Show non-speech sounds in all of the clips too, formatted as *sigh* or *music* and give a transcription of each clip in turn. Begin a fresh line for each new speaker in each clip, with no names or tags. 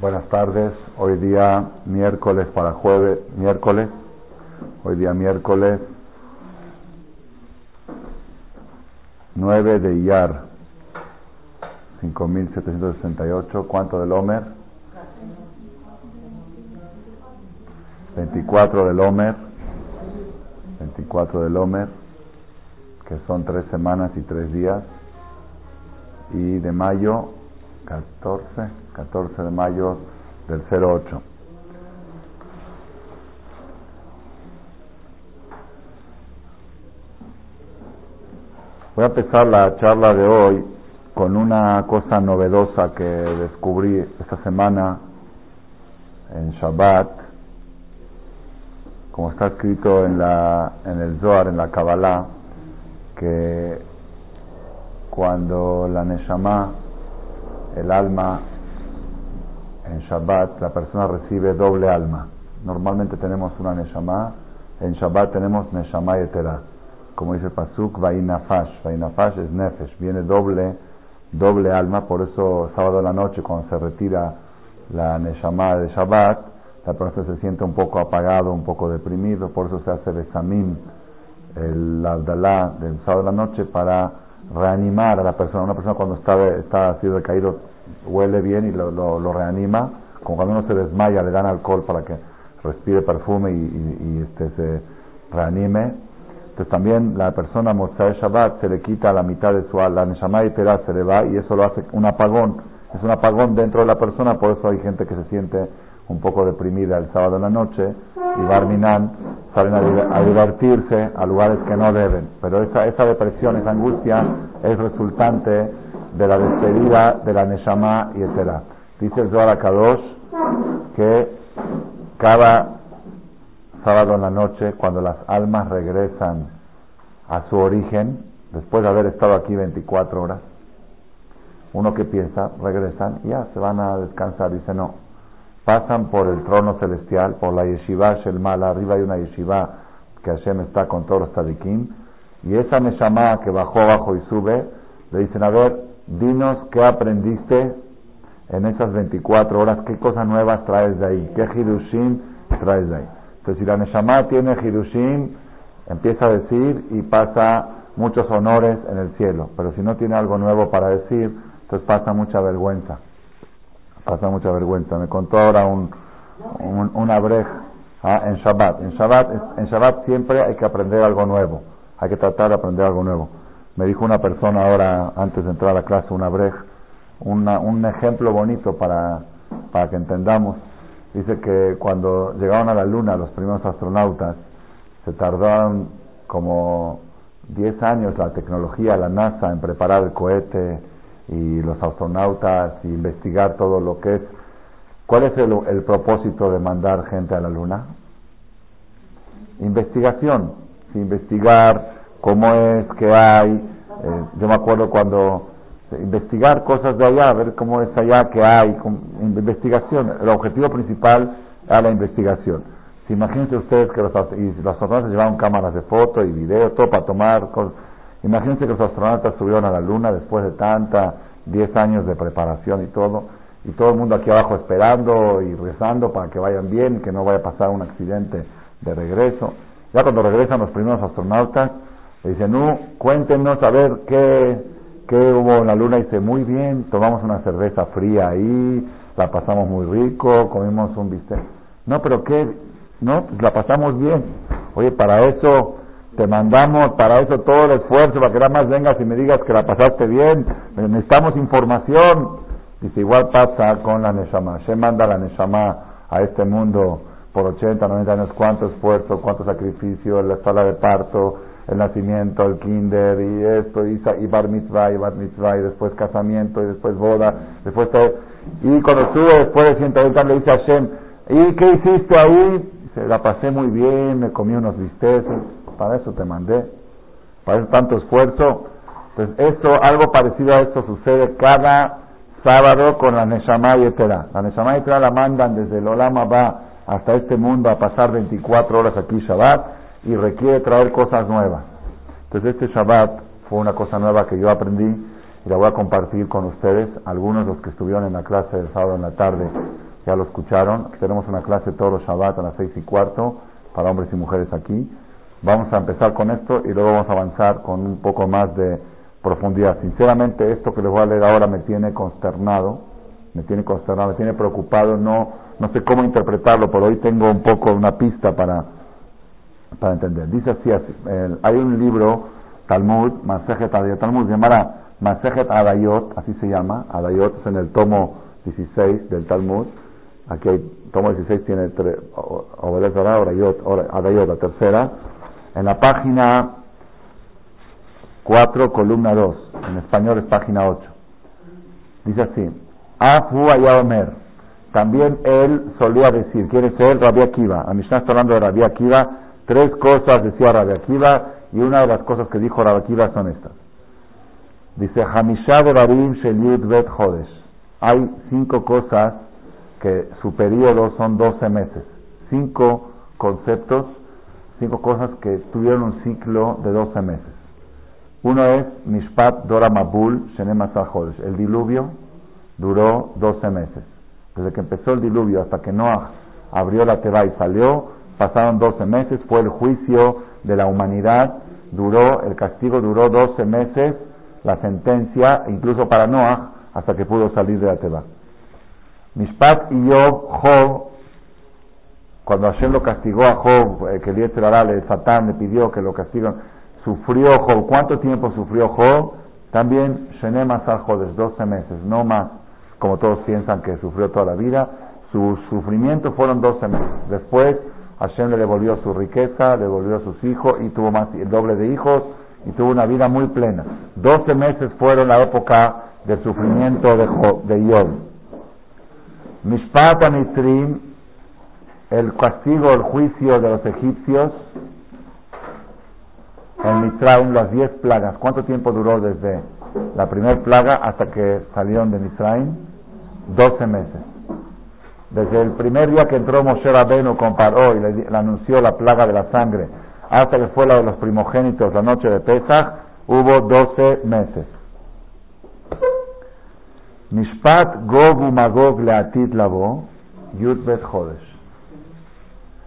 Buenas tardes. Hoy día miércoles para jueves, miércoles. Hoy día miércoles 9 de Iyar 5768. ¿Cuánto del Homer? 24 del Homer. 24 del Homer, que son tres semanas y tres días. Y de mayo 14. 14 de mayo del 08. Voy a empezar la charla de hoy con una cosa novedosa que descubrí esta semana en Shabbat, como está escrito en, la, en el Zohar, en la Kabbalah, que cuando la Neshama, el alma, en Shabbat la persona recibe doble alma. Normalmente tenemos una Neshama, en Shabbat tenemos Neshama Etera. Como dice Pasuk, Vainafash. Vainafash es Nefesh, viene doble, doble alma, por eso sábado la noche cuando se retira la Neshama de Shabbat, la persona se siente un poco apagado, un poco deprimido, por eso se hace Besamim, el Abdalá del sábado de la noche para reanimar a la persona. Una persona cuando está, está así decaído huele bien y lo, lo, reanima, como cuando uno se desmaya, le dan alcohol para que respire perfume y, este, se reanime. Entonces también la persona Motzai Shabbat se le quita la mitad de su la y se le va y eso lo hace un apagón. Es un apagón dentro de la persona, por eso hay gente que se siente un poco deprimida el sábado en la noche y Barminan salen a, divertirse a lugares que no deben. Pero esa, esa depresión, esa angustia es resultante de la despedida de la Neshama y etcétera. Dice el Zohar Kadosh que cada sábado en la noche, cuando las almas regresan a su origen, después de haber estado aquí 24 horas, uno que piensa, regresan ya se van a descansar. Dice, no, pasan por el trono celestial, por la yeshiva Shelmal, arriba hay una yeshiva que Hashem está con todos los tadikim, y esa Neshama que bajó abajo y sube, le dicen, a ver, dinos qué aprendiste en esas 24 horas, qué cosas nuevas traes de ahí, qué Hirushim traes de ahí. Entonces, si la Neshama tiene Hirushim, empieza a decir y pasa muchos honores en el cielo. Pero si no tiene algo nuevo para decir, entonces pasa mucha vergüenza. Pasa mucha vergüenza. Me contó ahora un, un, una ¿ah? en Shabbat. En Shabbat, en Shabbat siempre hay que aprender algo nuevo. Hay que tratar de aprender algo nuevo. Me dijo una persona ahora, antes de entrar a la clase, una brej, un ejemplo bonito para, para que entendamos. Dice que cuando llegaron a la Luna los primeros astronautas, se tardaron como 10 años la tecnología, la NASA, en preparar el cohete y los astronautas y investigar todo lo que es. ¿Cuál es el, el propósito de mandar gente a la Luna? Investigación, investigar cómo es, qué hay. Eh, yo me acuerdo cuando investigar cosas de allá, ver cómo es allá, qué hay, investigación. El objetivo principal era la investigación. Si imagínense ustedes que los, los astronautas llevaban cámaras de foto y video, todo para tomar cosas. Imagínense que los astronautas subieron a la Luna después de tanta, 10 años de preparación y todo, y todo el mundo aquí abajo esperando y rezando para que vayan bien, que no vaya a pasar un accidente de regreso. Ya cuando regresan los primeros astronautas, le dice, no, cuéntenos a ver qué, qué hubo en la luna. Y dice, muy bien, tomamos una cerveza fría ahí, la pasamos muy rico, comimos un bistec. No, pero qué, no, pues la pasamos bien. Oye, para eso te mandamos, para eso todo el esfuerzo, para que nada más vengas y me digas que la pasaste bien. Necesitamos información. Dice, igual pasa con la Neshama. Se manda la Neshama a este mundo por 80, 90 años, cuánto esfuerzo, cuánto sacrificio, la sala de parto, el nacimiento, el kinder y esto, y, y bar mitzvah, y bar mitzvah, y después casamiento, y después boda, después todo. Y cuando sube después de 120 le dice a Hashem, ¿y qué hiciste ahí? Dice, la pasé muy bien, me comí unos bisteces, para eso te mandé, para eso tanto esfuerzo. Entonces, esto, algo parecido a esto sucede cada sábado con la Neshama Yetera. La Neshama Yetera la mandan desde el Olama va hasta este mundo a pasar 24 horas aquí Shabbat y requiere traer cosas nuevas. Entonces este Shabbat fue una cosa nueva que yo aprendí y la voy a compartir con ustedes. Algunos de los que estuvieron en la clase del sábado en la tarde ya lo escucharon. Tenemos una clase todos los Shabbat a las seis y cuarto para hombres y mujeres aquí. Vamos a empezar con esto y luego vamos a avanzar con un poco más de profundidad. Sinceramente, esto que les voy a leer ahora me tiene consternado, me tiene consternado, me tiene preocupado, no, no sé cómo interpretarlo, pero hoy tengo un poco una pista para, para entender. Dice así, hay un libro, Talmud, Masejet Adayot, Talmud, se llama Masejet Adayot, así se llama, Adayot es en el tomo 16 del Talmud, aquí hay, tomo 16 tiene tres, obedece ahora, Adayot, la tercera, en la página 4, columna 2, en español es página 8. Dice así, Afu Omer, también él solía decir, quiere ser Rabbi Akiva, a está hablando de Rabbi Akiva, tres cosas decía Rabbi Akiva, y una de las cosas que dijo Rabbi Akiva son estas. Dice, Barim Shelyud Bet Jodesh. Hay cinco cosas que su periodo son 12 meses. Cinco conceptos cinco cosas que tuvieron un ciclo de 12 meses. Uno es Mishpat Dora Mabul El diluvio duró 12 meses. Desde que empezó el diluvio hasta que Noah abrió la Teba y salió, pasaron 12 meses, fue el juicio de la humanidad, duró, el castigo duró 12 meses, la sentencia, incluso para Noah, hasta que pudo salir de la Teba. Mishpat y Job, Job, cuando Hashem lo castigó a Job, eh, que el le, Satán le pidió que lo castiguen, sufrió Job. ¿Cuánto tiempo sufrió Job? También Shenem Asar Jodes, 12 meses, no más, como todos piensan que sufrió toda la vida. Su sufrimiento fueron 12 meses. Después Hashem le devolvió su riqueza, le devolvió a sus hijos y tuvo más, el doble de hijos y tuvo una vida muy plena. 12 meses fueron la época del sufrimiento de Job, de Amitrim el castigo, el juicio de los egipcios en Mitzrayim, las diez plagas. ¿Cuánto tiempo duró desde la primera plaga hasta que salieron de Mitzrayim? Doce meses. Desde el primer día que entró Moshe Rabenu con Paró y le, anunció la plaga de la sangre, hasta que fue la de los primogénitos la noche de Pesach, hubo doce meses. Mishpat Gog Magog Labo.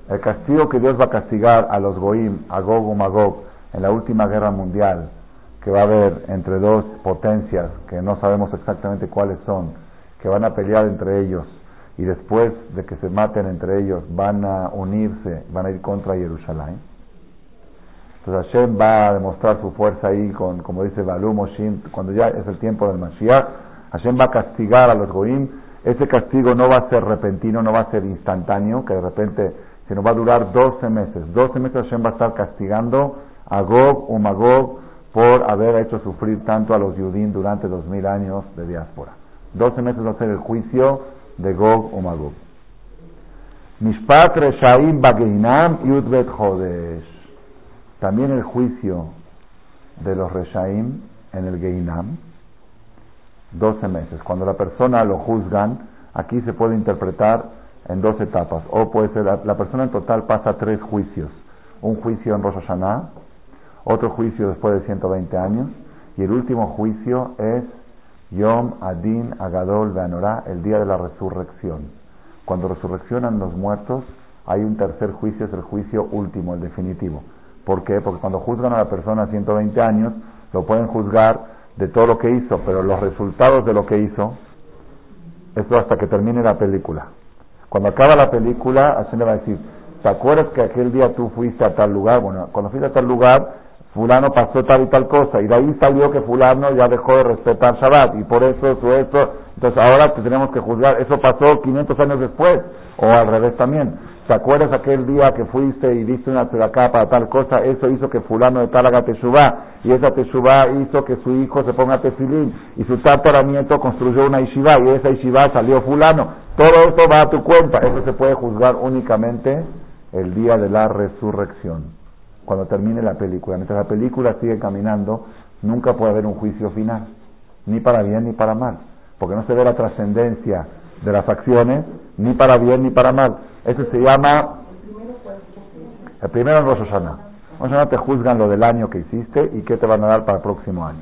El castigo que Dios va a castigar a los Goim, a Gog o Magog, en la última guerra mundial, que va a haber entre dos potencias, que no sabemos exactamente cuáles son, que van a pelear entre ellos, y después de que se maten entre ellos, van a unirse, van a ir contra Jerusalén. Entonces Hashem va a demostrar su fuerza ahí con, como dice Balum Oshin, cuando ya es el tiempo del Mashiach, Hashem va a castigar a los Goim. Ese castigo no va a ser repentino, no va a ser instantáneo, que de repente sino va a durar 12 meses. 12 meses Hashem va a estar castigando a Gog o Magog por haber hecho sufrir tanto a los Yudim durante dos mil años de diáspora. 12 meses va a ser el juicio de Gog o Magog. Mishpat Reshaim Bageinam Yudbet Jodesh. También el juicio de los Reshaim en el Geinam. 12 meses. Cuando la persona lo juzgan, aquí se puede interpretar en dos etapas. O puede ser, la, persona en total pasa tres juicios. Un juicio en Rosh otro juicio después de 120 años, y el último juicio es Yom Adin Agadol Beanorá, el día de la resurrección. Cuando resurreccionan los muertos, hay un tercer juicio, es el juicio último, el definitivo. ¿Por qué? Porque cuando juzgan a la persona a 120 años, lo pueden juzgar de todo lo que hizo, pero los resultados de lo que hizo, eso hasta que termine la película. Cuando acaba la película, Hashem le va a decir, ¿te acuerdas que aquel día tú fuiste a tal lugar? Bueno, cuando fuiste a tal lugar, fulano pasó tal y tal cosa, y de ahí salió que fulano ya dejó de respetar Shabbat, y por eso, eso, eso, entonces ahora te tenemos que juzgar, eso pasó 500 años después, o al revés también. ¿Te acuerdas aquel día que fuiste y diste una acá para tal cosa? Eso hizo que fulano de tal haga y esa teshuvá hizo que su hijo se ponga tefilín, y su tataranieto construyó una yeshiva, y esa yeshiva salió fulano. Todo esto va a tu cuenta. Eso se puede juzgar únicamente el día de la resurrección, cuando termine la película. Mientras la película sigue caminando, nunca puede haber un juicio final, ni para bien ni para mal, porque no se ve la trascendencia de las acciones, ni para bien ni para mal. Eso se llama... El primero en Rosh Hashanah. Rosh Hashanah te juzgan lo del año que hiciste y qué te van a dar para el próximo año.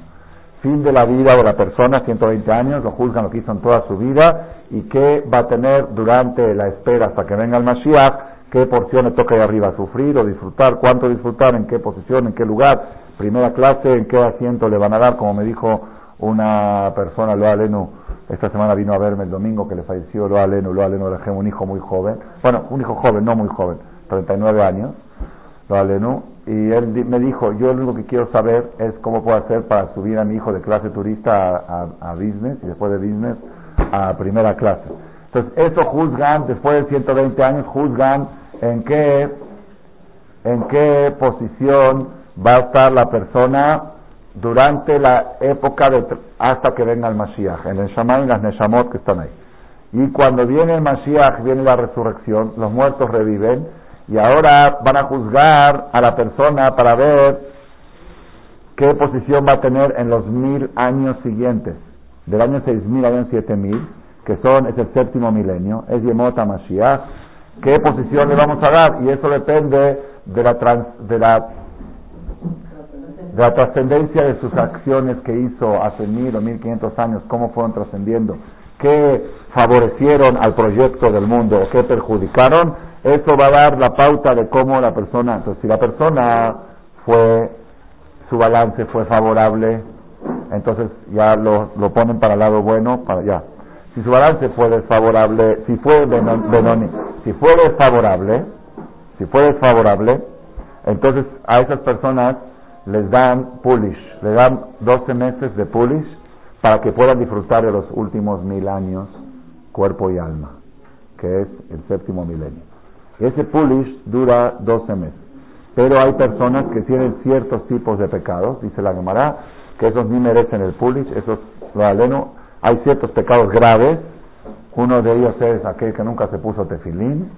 fin de la vida de la persona, 120 años, lo juzgan lo que hizo en toda su vida y qué va a tener durante la espera hasta que venga el Mashiach, qué porción le toca ahí arriba, sufrir o disfrutar, cuánto disfrutar, en qué posición, en qué lugar, primera clase, en qué asiento le van a dar, como me dijo una persona, Loa Lenu, esta semana vino a verme el domingo que le falleció Loa Lenu, Loa Lenu dejé un hijo muy joven, bueno, un hijo joven, no muy joven, 39 años, Loa Lenu, y él me dijo, yo lo único que quiero saber es cómo puedo hacer para subir a mi hijo de clase turista a, business y después de business a primera clase. Entonces, eso juzgan, después de 120 años, juzgan en qué, en qué posición va a estar la persona durante la época de, hasta que venga el Mashiach, en el Shaman y las Neshamot que están ahí. Y cuando viene el Mashiach, viene la resurrección, los muertos reviven, y ahora van a juzgar a la persona para ver qué posición va a tener en los mil años siguientes, del año 6000 al año 7000, que son, es el séptimo milenio, es Yemota Mashiach, qué posición le vamos a dar, y eso depende de la, de la de la trascendencia de sus acciones que hizo hace mil o mil quinientos años, cómo fueron trascendiendo, qué favorecieron al proyecto del mundo o qué perjudicaron, eso va a dar la pauta de cómo la persona, entonces si la persona fue, su balance fue favorable, entonces ya lo, lo ponen para el lado bueno, para ya. Si su balance fue desfavorable, si fue benoni, si fue desfavorable, si fue desfavorable, entonces a esas personas les dan pulish, les dan 12 meses de pulish para que puedan disfrutar de los últimos mil años, cuerpo y alma, que es el séptimo milenio. Ese pulish dura 12 meses. Pero hay personas que tienen ciertos tipos de pecados, dice la Gemara, que esos ni merecen el pulish, esos lo aleno. Hay ciertos pecados graves, uno de ellos es aquel que nunca se puso tefilín,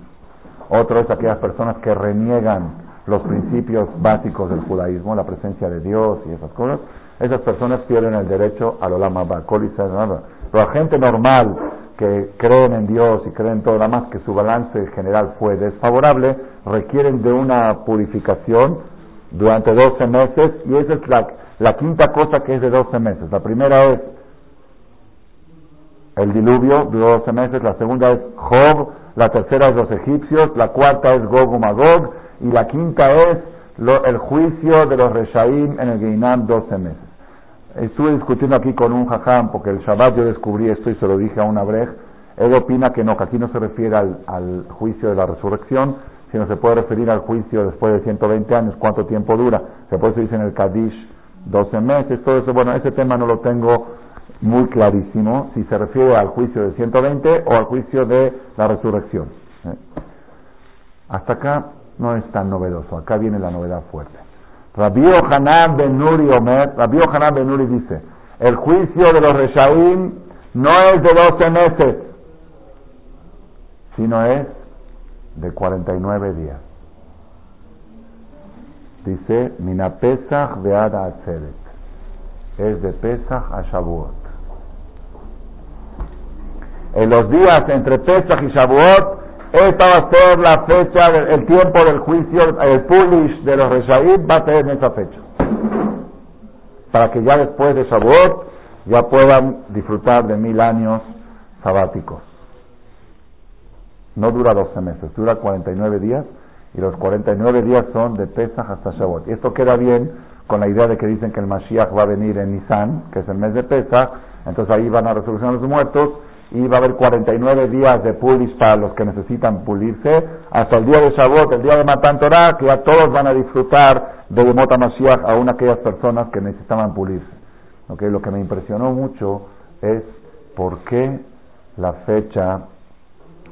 otro es aquellas personas que reniegan los principios básicos del judaísmo, la presencia de Dios y esas cosas, esas personas pierden el derecho al olama bakol y Pero la gente normal que creen en Dios y creen todo lo más que su balance general fue desfavorable, requieren de una purificación durante 12 meses y esa es la, la quinta cosa que es de 12 meses. La primera es el diluvio, duró 12 meses, la segunda es Job, la tercera es los egipcios, la cuarta es Gog Magog y la quinta es el juicio de los Reshaim en el Geinam 12 meses. Estuve discutiendo aquí con un jajam, porque el Shabbat yo descubrí esto y se lo dije a una brej. Él opina que no, que aquí no se refiere al, juicio de la resurrección, sino se puede referir al juicio después de 120 años, cuánto tiempo dura. Se puede decir en el Kadish 12 meses, todo eso. Bueno, ese tema no lo tengo muy clarísimo, si se refiere al juicio de 120 o al juicio de la resurrección. ¿eh? Hasta acá no es tan novedoso, acá viene la novedad fuerte. Rabbi Hanan ben Nuri Omer, Rabbi Hanan ben Nuri dice, el juicio de los Reshaim no es de 12 meses, sino es de 49 días. Dice, Mina Pesach Beada Atzeret. Es de Pesach a Shavuot. En los días entre Pesach y Shavuot esta va a ser la fecha, el tiempo del juicio, el pulish de los Reshaim va a ser en esa fecha. Para que ya después de Shavuot ya puedan disfrutar de mil años sabáticos. No dura 12 meses, dura 49 días y los 49 días son de Pesach hasta Shavuot. Y esto queda bien con la idea de que dicen que el Mashiach va a venir en Nisan, que es el mes de Pesach, entonces ahí van a resolucionar los muertos y va a haber 49 días de pulis para los que necesitan pulirse, hasta el día de Shavuot, el día de Matan Torah, que ya todos van a disfrutar de Yemot Mashiach, aún aquellas personas que necesitaban pulirse. Okay, lo que me impresionó mucho es por qué la fecha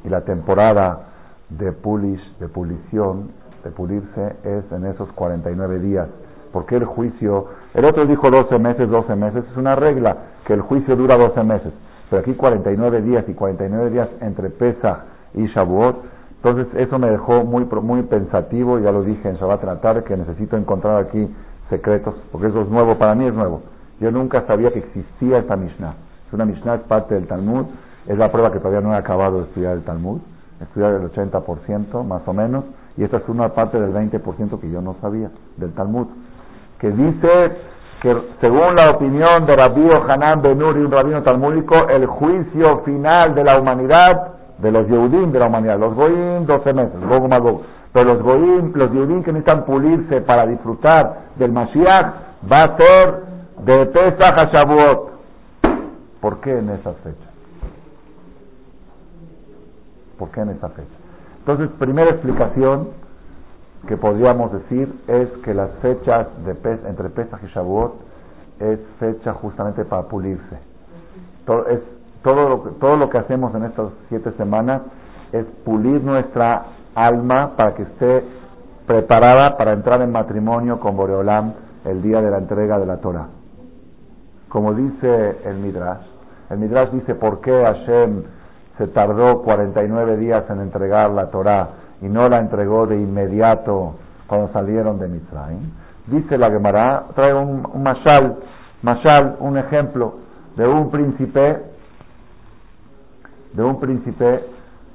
y la temporada de pulis, de pulición, de pulirse, es en esos 49 días. ¿Por qué el juicio? El otro dijo 12 meses, 12 meses, es una regla, que el juicio dura 12 meses pero aquí 49 días y 49 días entre Pesach y Shavuot, entonces eso me dejó muy, muy pensativo, ya lo dije en Shabbat tratar que necesito encontrar aquí secretos, porque eso es nuevo, para mí es nuevo. Yo nunca sabía que existía esta Mishnah. Es una Mishnah, es parte del Talmud, es la prueba que todavía no he acabado de estudiar el Talmud, estudiar el 80% más o menos, y esta es una parte del 20% que yo no sabía del Talmud, que dice que según la opinión de Rabbi Hanan Benur y un rabino talmúdico, el juicio final de la humanidad, de los Yehudim de la humanidad, los Goim 12 meses, pero los Goim, los Yehudim que necesitan pulirse para disfrutar del Mashiach, va a ser de Pesach a. ¿Por qué en esa fecha? ¿Por qué en esa fecha? Entonces, primera explicación que podríamos decir es que las fechas de entre Pesach y Shavuot es fecha justamente para pulirse. Todo, es, todo, lo, todo lo que hacemos en estas siete semanas es pulir nuestra alma para que esté preparada para entrar en matrimonio con Boreolam el día de la entrega de la Torah. Como dice el Midrash, el Midrash dice por qué Hashem se tardó 49 días en entregar la Torah y no la entregó de inmediato cuando salieron de Mitzrayim. Dice la Gemara, trae un, un mashal, mashal, un ejemplo de un príncipe, de un príncipe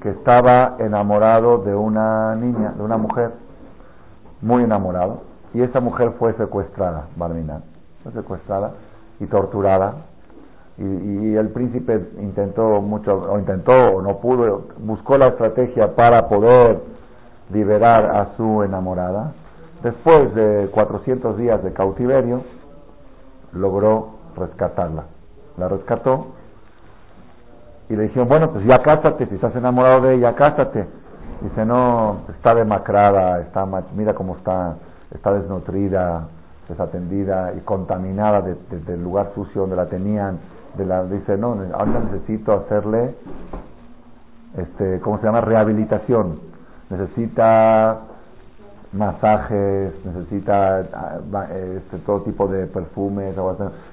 que estaba enamorado de una niña, de una mujer, muy enamorado, y esa mujer fue secuestrada, Barminan, fue secuestrada y torturada y, el príncipe intentó mucho, o intentó o no pudo, buscó la estrategia para poder liberar a su enamorada. Después de 400 días de cautiverio, logró rescatarla. La rescató y le dijeron, bueno, pues ya cásate, si estás enamorado de ella, cásate. Dice, no, está demacrada, está, mira cómo está, está desnutrida, desatendida y contaminada del lugar sucio donde la tenían la, dice, no, ahora necesito hacerle, este, ¿cómo se llama? Rehabilitación. Necesita masajes, necesita ah, este, todo tipo de perfumes,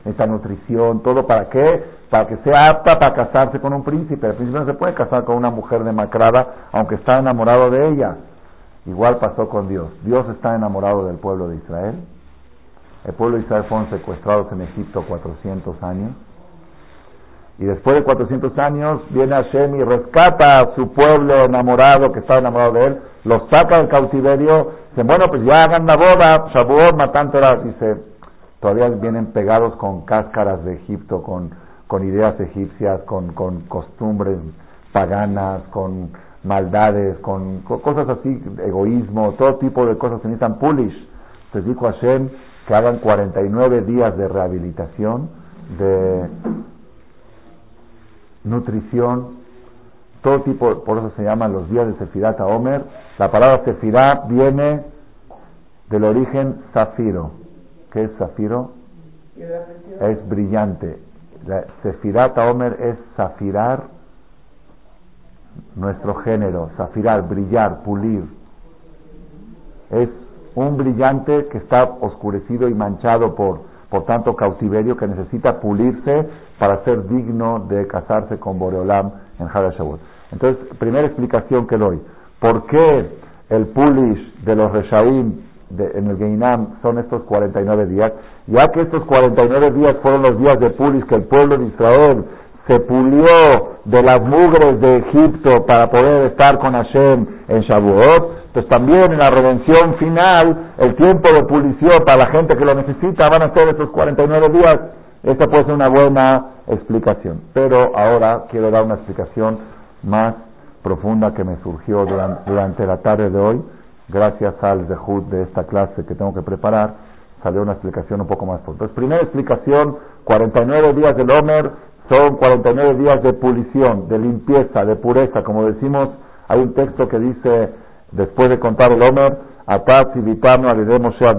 necesita nutrición, todo para qué? Para que sea apta para casarse con un príncipe. El príncipe no se puede casar con una mujer demacrada aunque está enamorado de ella. Igual pasó con Dios. Dios está enamorado del pueblo de Israel. El pueblo de Israel fueron secuestrados en Egipto 400 años y después de 400 años viene Hashem y rescata a su pueblo enamorado, que estaba enamorado de él, los saca del cautiverio, dicen, bueno, pues ya hagan la boda, Shavuot, matan dice, todavía vienen pegados con cáscaras de Egipto, con, con ideas egipcias, con, con costumbres paganas, con maldades, con, cosas así, egoísmo, todo tipo de cosas que necesitan pulish. Entonces dijo Hashem que hagan 49 días de rehabilitación, de nutrición, todo tipo, por eso se llaman los días de Sefirat a Omer. La palabra Sefirat viene del origen zafiro. ¿Qué es zafiro? Es brillante. Sefirat a Omer es zafirar nuestro género, zafirar, brillar, pulir. Es un brillante que está oscurecido y manchado por por tanto cautiverio que necesita pulirse para ser digno de casarse con Boreolam en Hadashavut. Entonces, primera explicación que doy. ¿Por qué el pulish de los Reshaim en el Geinam son estos 49 días? Ya que estos 49 días fueron los días de pulish que el pueblo de Israel se pulió de las mugres de Egipto para poder estar con Hashem en Shavuot, pues también en la redención final, el tiempo de pulición para la gente que lo necesita van a ser esos 49 días. Esta puede ser una buena explicación. Pero ahora quiero dar una explicación más profunda que me surgió durante, la tarde de hoy. Gracias al Zehut de esta clase que tengo que preparar, salió una explicación un poco más profunda. Entonces, primera explicación, 49 días del Homer son 49 días de pulición, de limpieza, de pureza. Como decimos, hay un texto que dice Después de contar el Omer, Atat y Vitano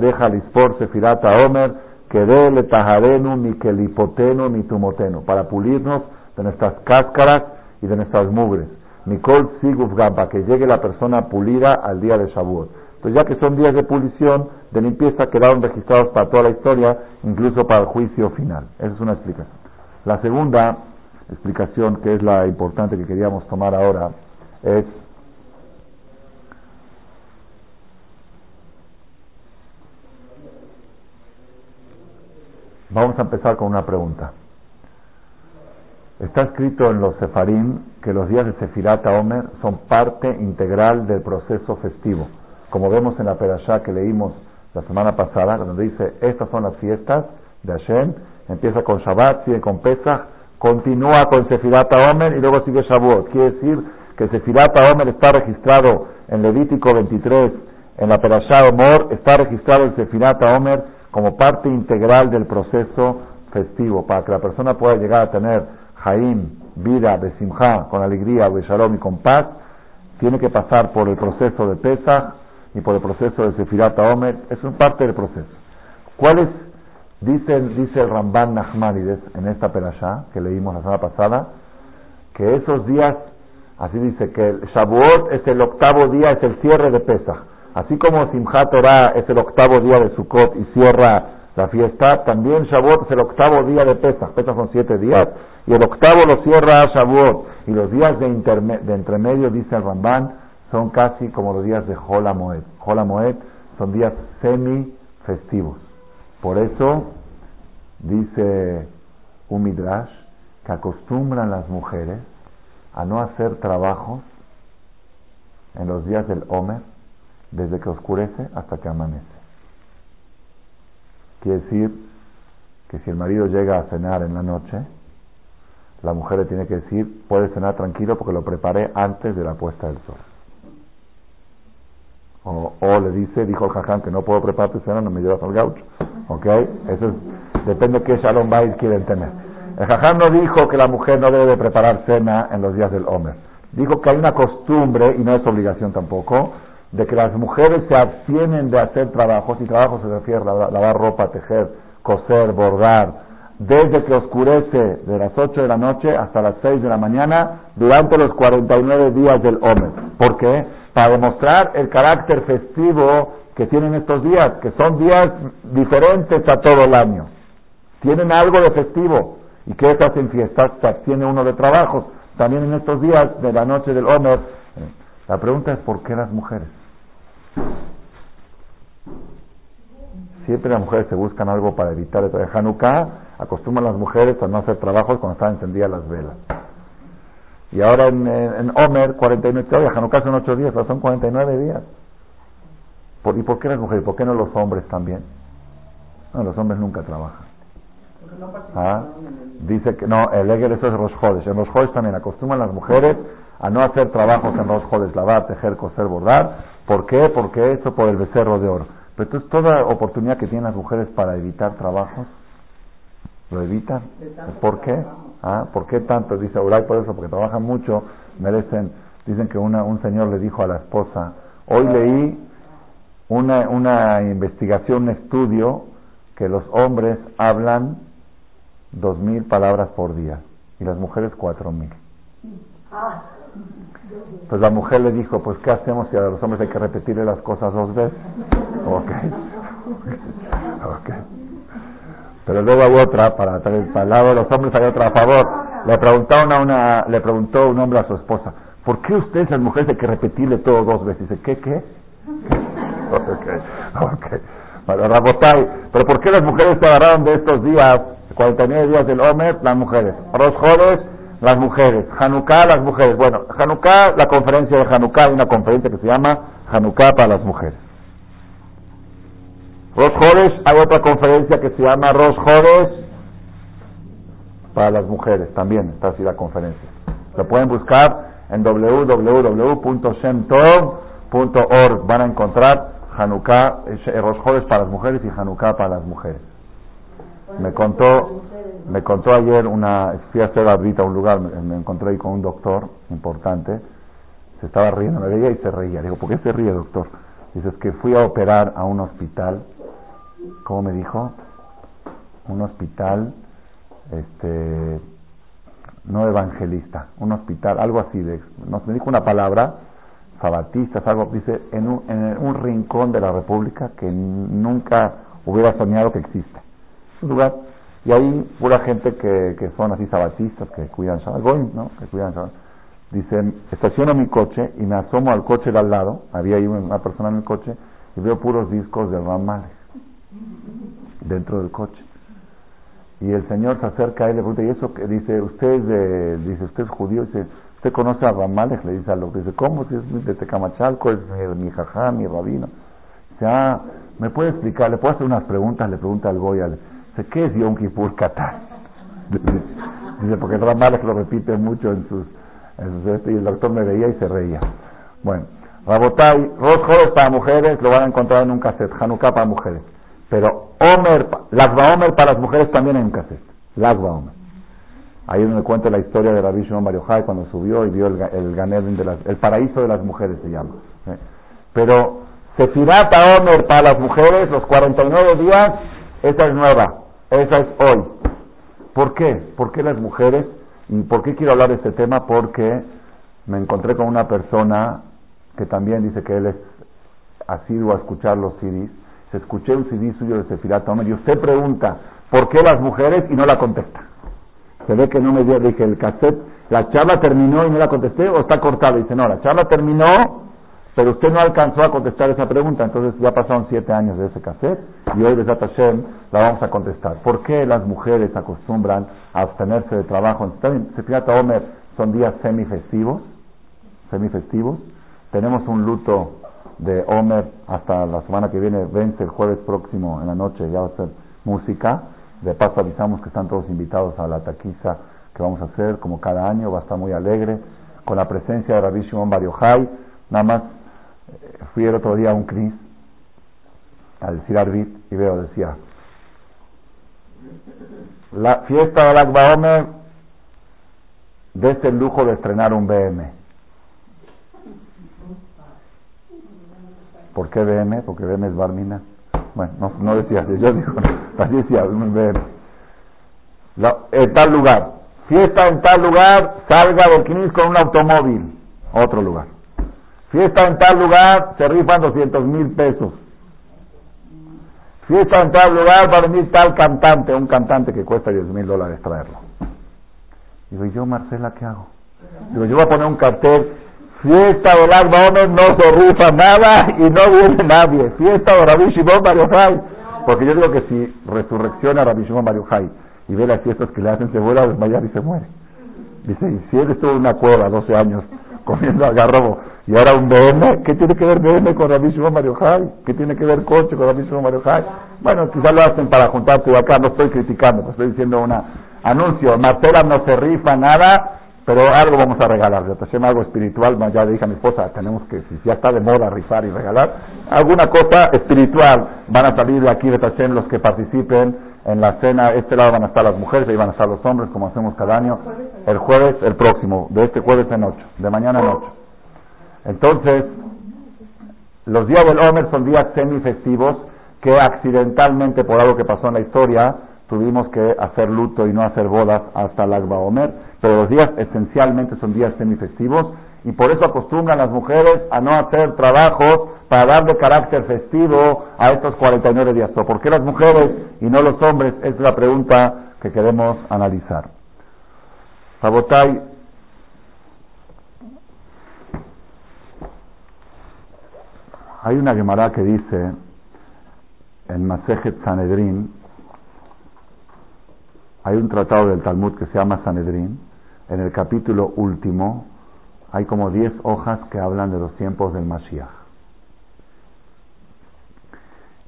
deja Lispor Sefirata Omer, que le tajarenu ni que lipoteno ni tumoteno, para pulirnos de nuestras cáscaras y de nuestras mugres. Nicol Siguf para que llegue la persona pulida al día de Shavuot. Pues ya que son días de pulición, de limpieza, quedaron registrados para toda la historia, incluso para el juicio final. Esa es una explicación. La segunda explicación, que es la importante que queríamos tomar ahora, es Vamos a empezar con una pregunta. Está escrito en los Sefarim que los días de Sefirat Omer son parte integral del proceso festivo. Como vemos en la Perashá que leímos la semana pasada, donde dice, estas son las fiestas de Hashem, empieza con Shabbat, sigue con Pesach, continúa con Sefirat Omer y luego sigue Shavuot. Quiere decir que Sefirat Omer está registrado en Levítico 23, en la Perashá Omor, está registrado el Sefirat Omer como parte integral del proceso festivo, para que la persona pueda llegar a tener Jaim, vida, Besimha, con alegría, Beshalom y con paz, tiene que pasar por el proceso de Pesach y por el proceso de Sefirat Omer, es un parte del proceso. ¿Cuál es Dice, dice el Ramban Nachmanides en esta perashá que leímos la semana pasada, que esos días, así dice, que el Shavuot es el octavo día, es el cierre de Pesach. Así como Simchat Torah es el octavo día de Sukkot y cierra la fiesta, también Shavuot es el octavo día de Pesach. Pesach son siete días y el octavo lo cierra Shavuot. Y los días de, de entremedio, dice el Ramban, son casi como los días de Hola Moed. Hola Moed son días semi-festivos. Por eso dice un midrash que acostumbran las mujeres a no hacer trabajos en los días del Homer desde que oscurece hasta que amanece. Quiere decir que si el marido llega a cenar en la noche, la mujer le tiene que decir, puede cenar tranquilo porque lo preparé antes de la puesta del sol. O, le dice, dijo el jaján, que no puedo preparar tu cena, no me llevas al gaucho. ¿Ok? Eso es, depende de qué Shalom Bait quieren tener. El jaján no dijo que la mujer no debe de preparar cena en los días del Homer. Dijo que hay una costumbre, y no es obligación tampoco, de que las mujeres se abstienen de hacer trabajos, y trabajo se refiere a lavar ropa, tejer, coser, bordar, desde que oscurece de las 8 de la noche hasta las 6 de la mañana durante los 49 días del Homer. ¿Por qué? Para demostrar el carácter festivo que tienen estos días, que son días diferentes a todo el año. Tienen algo de festivo. ¿Y qué se hacen fiestas? Se abstiene uno de trabajos. También en estos días de la noche del Homer. La pregunta es ¿por qué las mujeres? Siempre las mujeres se buscan algo para evitar el Hanukkah. Acostumbran las mujeres a no hacer trabajos cuando están encendidas las velas. Y ahora en, en, Homer, 49, días, Hanukkah son 8 días, son 49 días. ¿Y por qué las mujeres? ¿Por qué no los hombres también? Los hombres nunca trabajan. ¿Ah? Dice que no, el Eger eso es Rosjodes. En Rosjodes también acostumbran las mujeres a no hacer trabajos en Rosjodes, lavar, tejer, coser, bordar. ¿Por qué? Porque eso por el becerro de oro. Pero entonces toda oportunidad que tienen las mujeres para evitar trabajos, lo evitan. ¿Por qué? ¿Ah? ¿Por qué tanto? Dice Uray por eso, porque trabajan mucho, merecen. Dicen que una, un señor le dijo a la esposa, hoy leí una, una investigación, un estudio, que los hombres hablan dos mil palabras por día y las mujeres cuatro mil. Pues la mujer le dijo, pues ¿qué hacemos si a los hombres hay que repetirle las cosas dos veces? Ok. okay. Pero luego hay otra, para, para el lado de los hombres hay otra a favor. Le preguntó, una, una, le preguntó un hombre a su esposa, ¿por qué ustedes las mujeres hay que repetirle todo dos veces? Dice, ¿qué, qué? *laughs* ok, ok. Pero ¿por qué las mujeres se agarraron de estos días, 49 días del Homer, las mujeres? Jóvenes, las mujeres. Hanukkah, las mujeres. Bueno, Hanukkah, la conferencia de Hanukkah, hay una conferencia que se llama Hanukkah para las mujeres. Rosh hay otra conferencia que se llama Rosh para las mujeres, también está así la conferencia. Lo pueden buscar en www.shemtov.org. Van a encontrar Hanukkah, Rosh para las mujeres y Hanukkah para las mujeres. Me contó, me contó ayer una, fui a hacer a un lugar, me encontré ahí con un doctor importante, se estaba riendo, me veía y se reía. Digo, ¿por qué se ríe, doctor? Dice, es que fui a operar a un hospital, ¿cómo me dijo? Un hospital, este, no evangelista, un hospital, algo así, de, me dijo una palabra, sabatistas, algo, dice, en un, en un rincón de la República que nunca hubiera soñado que existe. Un lugar, y ahí pura gente que, que son así sabatistas, que cuidan Shabbat, ¿no? Que cuidan Shabbat. Dicen, estaciono mi coche y me asomo al coche de al lado, había ahí una persona en el coche, y veo puros discos de Ramales dentro del coche. Y el Señor se acerca a él y le pregunta, ¿y eso que dice? ¿Usted es, de, dice, ¿usted es judío? Dice, ¿Usted conoce a Ramales? Le dice a lo que dice, ¿cómo? Si es de Tecamachalco, es mi, mi jajá, mi rabino. Dice, ah, ¿me puede explicar? ¿Le puedo hacer unas preguntas? Le pregunta al Goya. Dice, ¿qué es Yom Kippur Qatar? Dice, porque el Ramal lo repite mucho en sus, en y el doctor me veía y se reía. Bueno, Rabotai, Rosh para mujeres, lo van a encontrar en un cassette, Hanukkah para mujeres. Pero Omer, Lagba Omer para las mujeres también en un cassette. Lagba Omer. Ahí es donde cuenta la historia de Rabbi Shimon Bar cuando subió y vio el, el de las, el paraíso de las mujeres se llama. Pero Sefirat Omer para las mujeres, los 49 días, esa es nueva, esa es hoy. ¿Por qué? ¿Por qué las mujeres? ¿Y por qué quiero hablar de este tema? Porque me encontré con una persona que también dice que él es asiduo a escuchar los CDs. Se escuché un CD suyo de Sefirat Omer y usted pregunta, ¿por qué las mujeres? Y no la contesta. Se ve que no me dio, dije, el cassette, la charla terminó y no la contesté o está cortada. Dice, no, la charla terminó, pero usted no alcanzó a contestar esa pregunta. Entonces ya pasaron siete años de ese cassette y hoy, de Hashem, la vamos a contestar. ¿Por qué las mujeres acostumbran a abstenerse de trabajo? Se fíjate, Homer, son días semifestivos, semifestivos. Tenemos un luto de Homer hasta la semana que viene, vence el jueves próximo en la noche, ya va a ser música. De paso avisamos que están todos invitados a la taquiza que vamos a hacer, como cada año, va a estar muy alegre, con la presencia de Rabbi Shimon Nada más, fui el otro día a un CNIS, al decir Arbit, y veo, decía, la fiesta de Akba Omer de este lujo de estrenar un BM. ¿Por qué BM? Porque BM es Barmina. Bueno, no, no decía, yo digo, *laughs* así decía, en tal lugar, fiesta en tal lugar, salga del Quinis con un automóvil, otro lugar. Fiesta en tal lugar, se rifan 200 mil pesos. Fiesta en tal lugar va a venir tal cantante, un cantante que cuesta 10 mil dólares traerlo. Digo, ¿y yo, Marcela, qué hago? Digo, yo voy a poner un cartel Fiesta de las Omer no se rifa nada y no viene nadie. Fiesta de Rabbi Shimon Bar Porque yo digo que si resurrecciona Rabbi Shimon Bar y ve las fiestas que le hacen, se vuelve a desmayar y se muere. Dice, y si él estuvo en una cueva 12 años comiendo agarrobo. Y ahora un BM, ¿qué tiene que ver BM con Rabbi Shimon Bar ¿Qué tiene que ver coche con Rabbi Shimon Bar Bueno, quizás lo hacen para juntarse acá, no estoy criticando, estoy diciendo un anuncio. Marcela no se rifa nada pero algo vamos a regalar, algo espiritual, ya le dije a mi esposa, tenemos que, si ya está de moda rifar y regalar, alguna cosa espiritual van a salir de aquí de Tashem los que participen en la cena, este lado van a estar las mujeres, ahí van a estar los hombres, como hacemos cada año, el jueves, el próximo, de este jueves en ocho, de mañana en ocho. Entonces, los días del Homer son días semifestivos que accidentalmente, por algo que pasó en la historia, tuvimos que hacer luto y no hacer bodas hasta el Agba Omer, pero los días esencialmente son días semifestivos y por eso acostumbran las mujeres a no hacer trabajos para darle carácter festivo a estos 49 días. ¿Pero por qué las mujeres y no los hombres? Es la pregunta que queremos analizar. Sabotay, hay una Gemara que dice en Masejet Sanedrin, hay un tratado del Talmud que se llama Sanedrin, en el capítulo último hay como 10 hojas que hablan de los tiempos del Mashiach.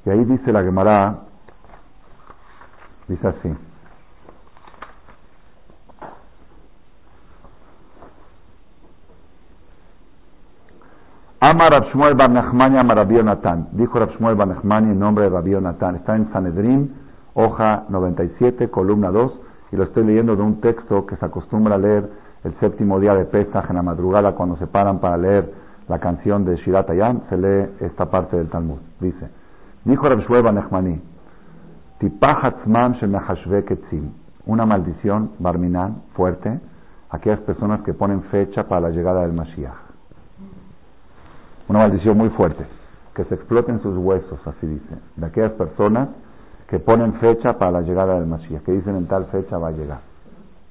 Y ahí dice la Gemara, dice así. Amar Rabshmuel Bar Nachmani Amar Natan. Dijo Rabshmuel Bar en nombre de Rabbi Natan. Está en Sanedrin, hoja 97, columna 2 y lo estoy leyendo de un texto que se acostumbra a leer el séptimo día de Pesach en la madrugada cuando se paran para leer la canción de Shirat Ayam, se lee esta parte del Talmud. Dice, dijo Reb Shmuel Nechmani, una maldición, barminan, fuerte, aquellas personas que ponen fecha para la llegada del Mashiach. Una maldición muy fuerte, que se exploten sus huesos, así dice, de aquellas personas que ponen fecha para la llegada del Mashiach, que dicen en tal fecha va a llegar.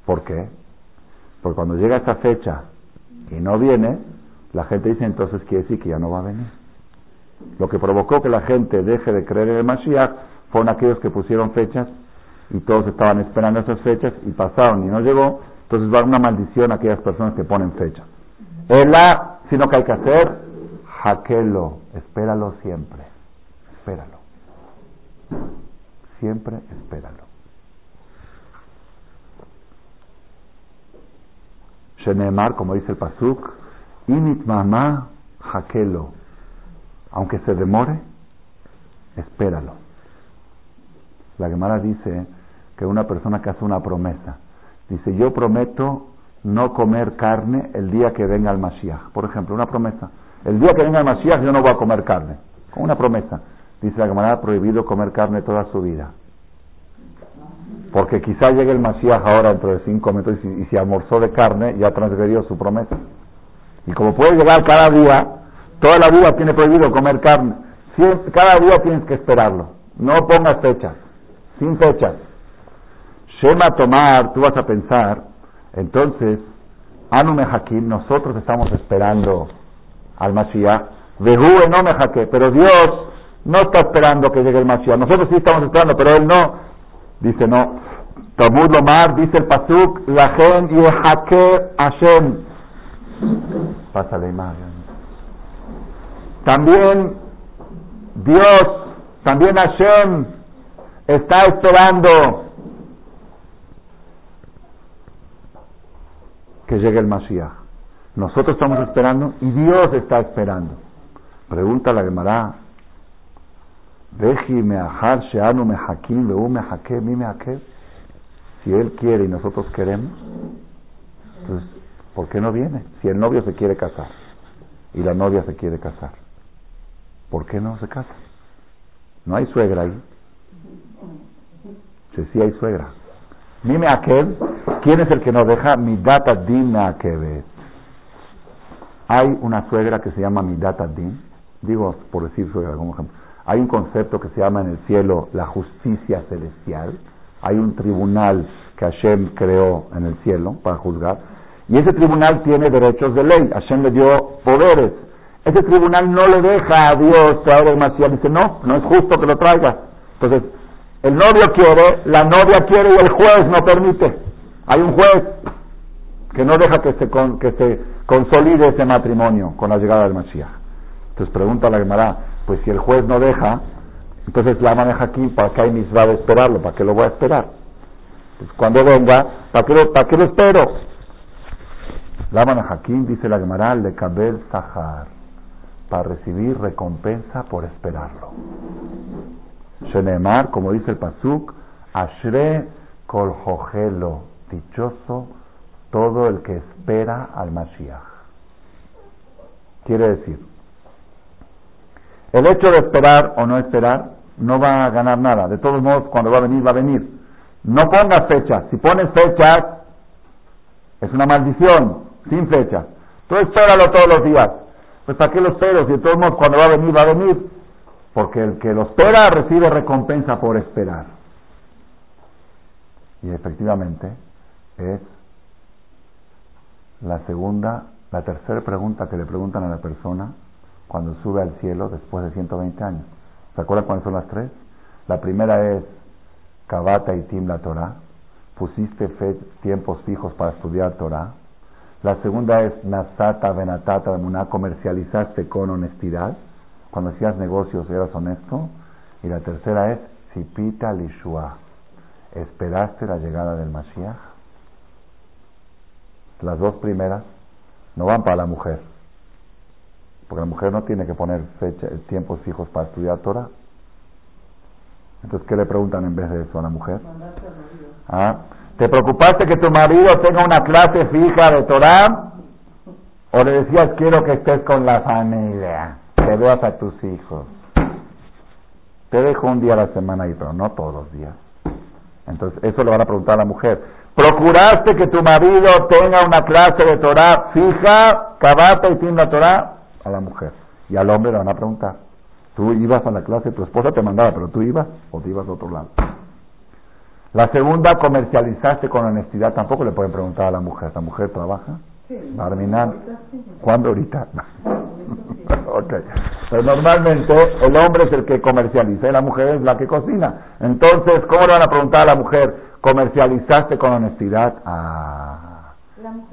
¿Por qué? Porque cuando llega esa fecha y no viene, la gente dice entonces quiere decir que ya no va a venir. Lo que provocó que la gente deje de creer en el Mashiach fueron aquellos que pusieron fechas y todos estaban esperando esas fechas y pasaron y no llegó, entonces va una maldición a aquellas personas que ponen fecha. la, sino que hay que hacer, Jaquelo, espéralo siempre, espéralo. Siempre espéralo. Shenemar, como dice el Pasuk, Init mamá Jaquelo, aunque se demore, espéralo. La Gemara dice que una persona que hace una promesa, dice, yo prometo no comer carne el día que venga el Mashiach. Por ejemplo, una promesa. El día que venga el Mashiach yo no voy a comer carne. Con una promesa. Dice la Gemara, prohibido comer carne toda su vida. Porque quizá llegue el Mashiach ahora dentro de cinco minutos y, si almorzó de carne ya transgredió su promesa. Y como puede llegar cada día, toda la vida tiene prohibido comer carne. cada día tienes que esperarlo. No pongas fechas, sin fechas. Shema tomar, tú vas a pensar, entonces, Anu Mehakim, nosotros estamos esperando al Mashiach. No Mehake, pero Dios no está esperando que llegue el Mashiach. Nosotros sí estamos esperando, pero Él no. Dice no. Talmud Lomar, dice el Pasuk, Lachen Yehake Hashem. Pasa la imagen. También Dios, también Hashem está esperando que llegue el Mashiach. Nosotros estamos esperando y Dios está esperando. Pregunta la Gemara. Si él quiere y nosotros queremos, pues, ¿por qué no viene? Si el novio se quiere casar y la novia se quiere casar, ¿por qué no se casa? No hay suegra ahí. Si sí hay suegra. Mime aquel, ¿quién es el que nos deja? Mi data din Hay una suegra que se llama mi data din, digo por decir suegra como ejemplo. Hay un concepto que se llama en el cielo la justicia celestial. Hay un tribunal que Hashem creó en el cielo para juzgar. Y ese tribunal tiene derechos de ley. Hashem le dio poderes. Ese tribunal no le deja a Dios traer el Mashiach. Dice, no, no es justo que lo traiga. Entonces, el novio quiere, la novia quiere y el juez no permite. Hay un juez que no deja que se, que se consolide ese matrimonio con la llegada del Mashiach. Entonces pregunta la Gemara, pues si el juez no deja, entonces la maneja aquí, ¿para qué hay misma de esperarlo? ¿Para qué lo voy a esperar? Pues cuando venga, ¿para qué lo, para qué lo espero? La maneja aquí, dice la Gemara, le cabel sahar, para recibir recompensa por esperarlo. Shenemar, como dice el Pasuk, Ashre kol dichoso todo el que espera al Mashiach. Quiere decir, el hecho de esperar o no esperar no va a ganar nada. De todos modos, cuando va a venir, va a venir. No pongas fecha. Si pones fecha, es una maldición, sin fecha. Tú espéralo todos los días. Pues ¿para qué lo espero? Si de todos modos, cuando va a venir, va a venir. Porque el que lo espera recibe recompensa por esperar. Y efectivamente es la segunda, la tercera pregunta que le preguntan a la persona cuando sube al cielo después de 120 años. ¿Se acuerdan cuáles son las tres? La primera es Kabata y Tim la Torah. Pusiste tiempos fijos para estudiar Torah. La segunda es Nasata Benatata Muná, comercializaste con honestidad. Cuando hacías negocios eras honesto. Y la tercera es Sipita Lishua. ¿Esperaste la llegada del Mashiach? Las dos primeras no van para la mujer. Porque la mujer no tiene que poner fecha, tiempos fijos para estudiar Torah. Entonces, ¿qué le preguntan en vez de eso a la mujer? ¿Ah? ¿Te preocupaste que tu marido tenga una clase fija de Torah? ¿O le decías quiero que estés con la familia? que veas a tus hijos. Te dejo un día a la semana ahí, pero no todos los días. Entonces, eso le van a preguntar a la mujer. ¿Procuraste que tu marido tenga una clase de Torah fija, cabata y la Torah? A la mujer. Y al hombre le van a preguntar. Tú ibas a la clase, tu esposa te mandaba, pero tú ibas o te ibas a otro lado. La segunda, comercializaste con honestidad. Tampoco le pueden preguntar a la mujer. ¿La mujer trabaja? Sí. ¿Cuándo ahorita? *laughs* okay. Pero normalmente el hombre es el que comercializa y la mujer es la que cocina. Entonces, ¿cómo le van a preguntar a la mujer? ¿Comercializaste con honestidad? Ah.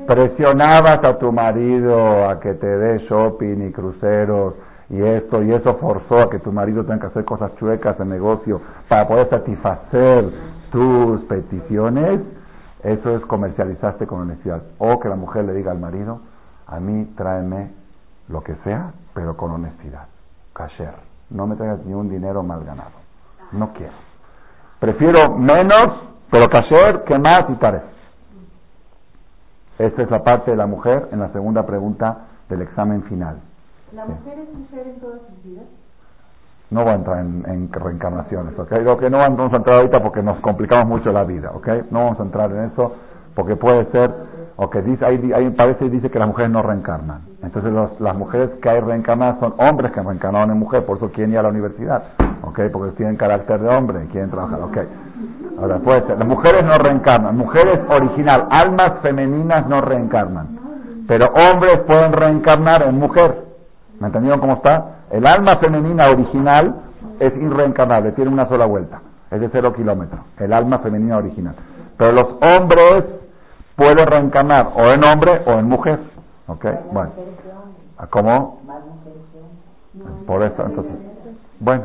Presionabas a tu marido a que te dé shopping y cruceros y esto y eso forzó a que tu marido tenga que hacer cosas chuecas en negocio para poder satisfacer tus peticiones Eso es comercializaste con honestidad. O que la mujer le diga al marido, a mí tráeme lo que sea, pero con honestidad. Kasher. No me traigas ni un dinero mal ganado. No quiero. Prefiero menos, pero kasher, que más y parece. Esta es la parte de la mujer en la segunda pregunta del examen final.
¿La mujer es mujer en todas sus vidas?
No voy a entrar en, reencarnaciones, ¿ok? Lo que no vamos a entrar ahorita porque nos complicamos mucho la vida, ¿ok? No vamos a entrar en eso porque puede ser, o que dice, ahí, ahí parece dice que las mujeres no reencarnan. Entonces las mujeres que hay reencarnadas son hombres que reencarnaron en mujer, por eso quieren ir a la universidad, ¿ok? Porque tienen carácter de hombre y quieren trabajar, ¿ok? Ahora puede ser, las mujeres no reencarnan, mujeres original, almas femeninas no reencarnan, pero hombres pueden reencarnar en mujer. ¿Me entendieron cómo está? El alma femenina original es irreencarnable, tiene una sola vuelta, es de cero kilómetros, el alma femenina original. Pero los hombres pueden reencarnar o en hombre o en mujer. ¿Ok? Bueno. ¿Cómo? Por eso, entonces. Bueno.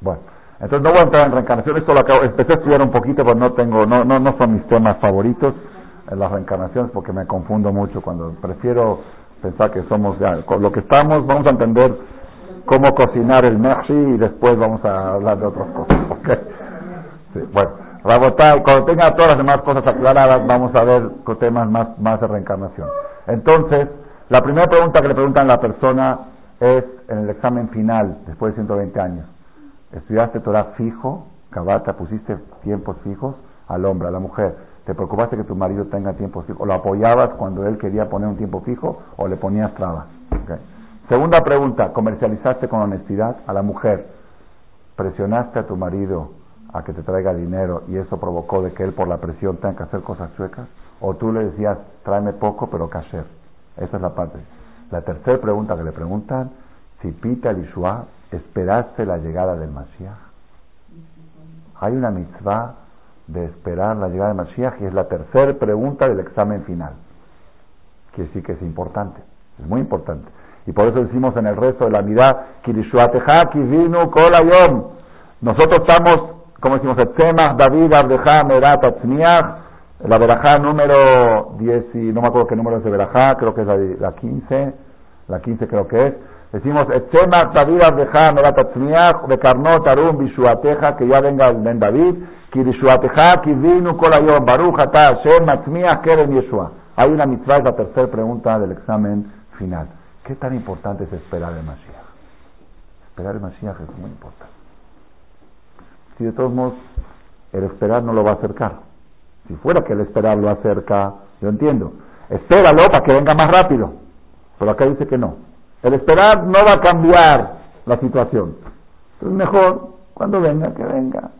Bueno. Entonces no voy a entrar en reencarnación, esto lo acabo, empecé a estudiar un poquito, pero no tengo, no, no, no son mis temas favoritos, en las reencarnaciones, porque me confundo mucho cuando prefiero pensar que somos ya, lo que estamos, vamos a entender cómo cocinar el merci y después vamos a hablar de otras cosas. ¿okay? Sí, bueno, cuando tenga todas las demás cosas aclaradas, vamos a ver temas más, más de reencarnación. Entonces, la primera pregunta que le preguntan a la persona es en el examen final, después de 120 años. ¿Estudiaste Torah fijo? Cabata, pusiste tiempos fijos al hombre, a la mujer. ¿Te preocupaste que tu marido tenga tiempos fijos? ¿O lo apoyabas cuando él quería poner un tiempo fijo o le ponías trabas? Okay. Segunda pregunta, ¿comercializaste con honestidad a la mujer? ¿Presionaste a tu marido a que te traiga dinero y eso provocó de que él por la presión tenga que hacer cosas chuecas? ¿O tú le decías, tráeme poco pero kasher? Esa es la parte. La tercera pregunta que le preguntan, si Pita Lishua, ¿esperaste la llegada del Mashiach? Hay una mitzvah de esperar la llegada del Mashiach y es la tercera pregunta del examen final. Que sí que es importante, es muy importante. Y por eso decimos en el resto de la mitad, Kivinu Kolayom. Nosotros estamos, como decimos, Etzemach, David, Abdeja, Merat, la verajá número 10, y no me acuerdo qué número es de verajá, creo que es la, la 15, la 15 creo que es. Decimos, Etzemach, David, Abdeja, Merat, Atzmiach, Bekarnot, Arum, Bishuateja, que ya venga el Ben David, Kirishuateja, Kivinu Kolayom, Baruch, Ata, Shem, Atzmiach, Keren, Yeshua. Hay una mitzvah, es la tercera pregunta del examen final. ¿Qué tan importante es esperar el Mashiach? Esperar el Mashiach es muy importante. Si de todos modos el esperar no lo va a acercar. Si fuera que el esperar lo acerca, yo entiendo. Espéralo para que venga más rápido. Pero acá dice que no. El esperar no va a cambiar la situación. Entonces mejor cuando venga, que venga.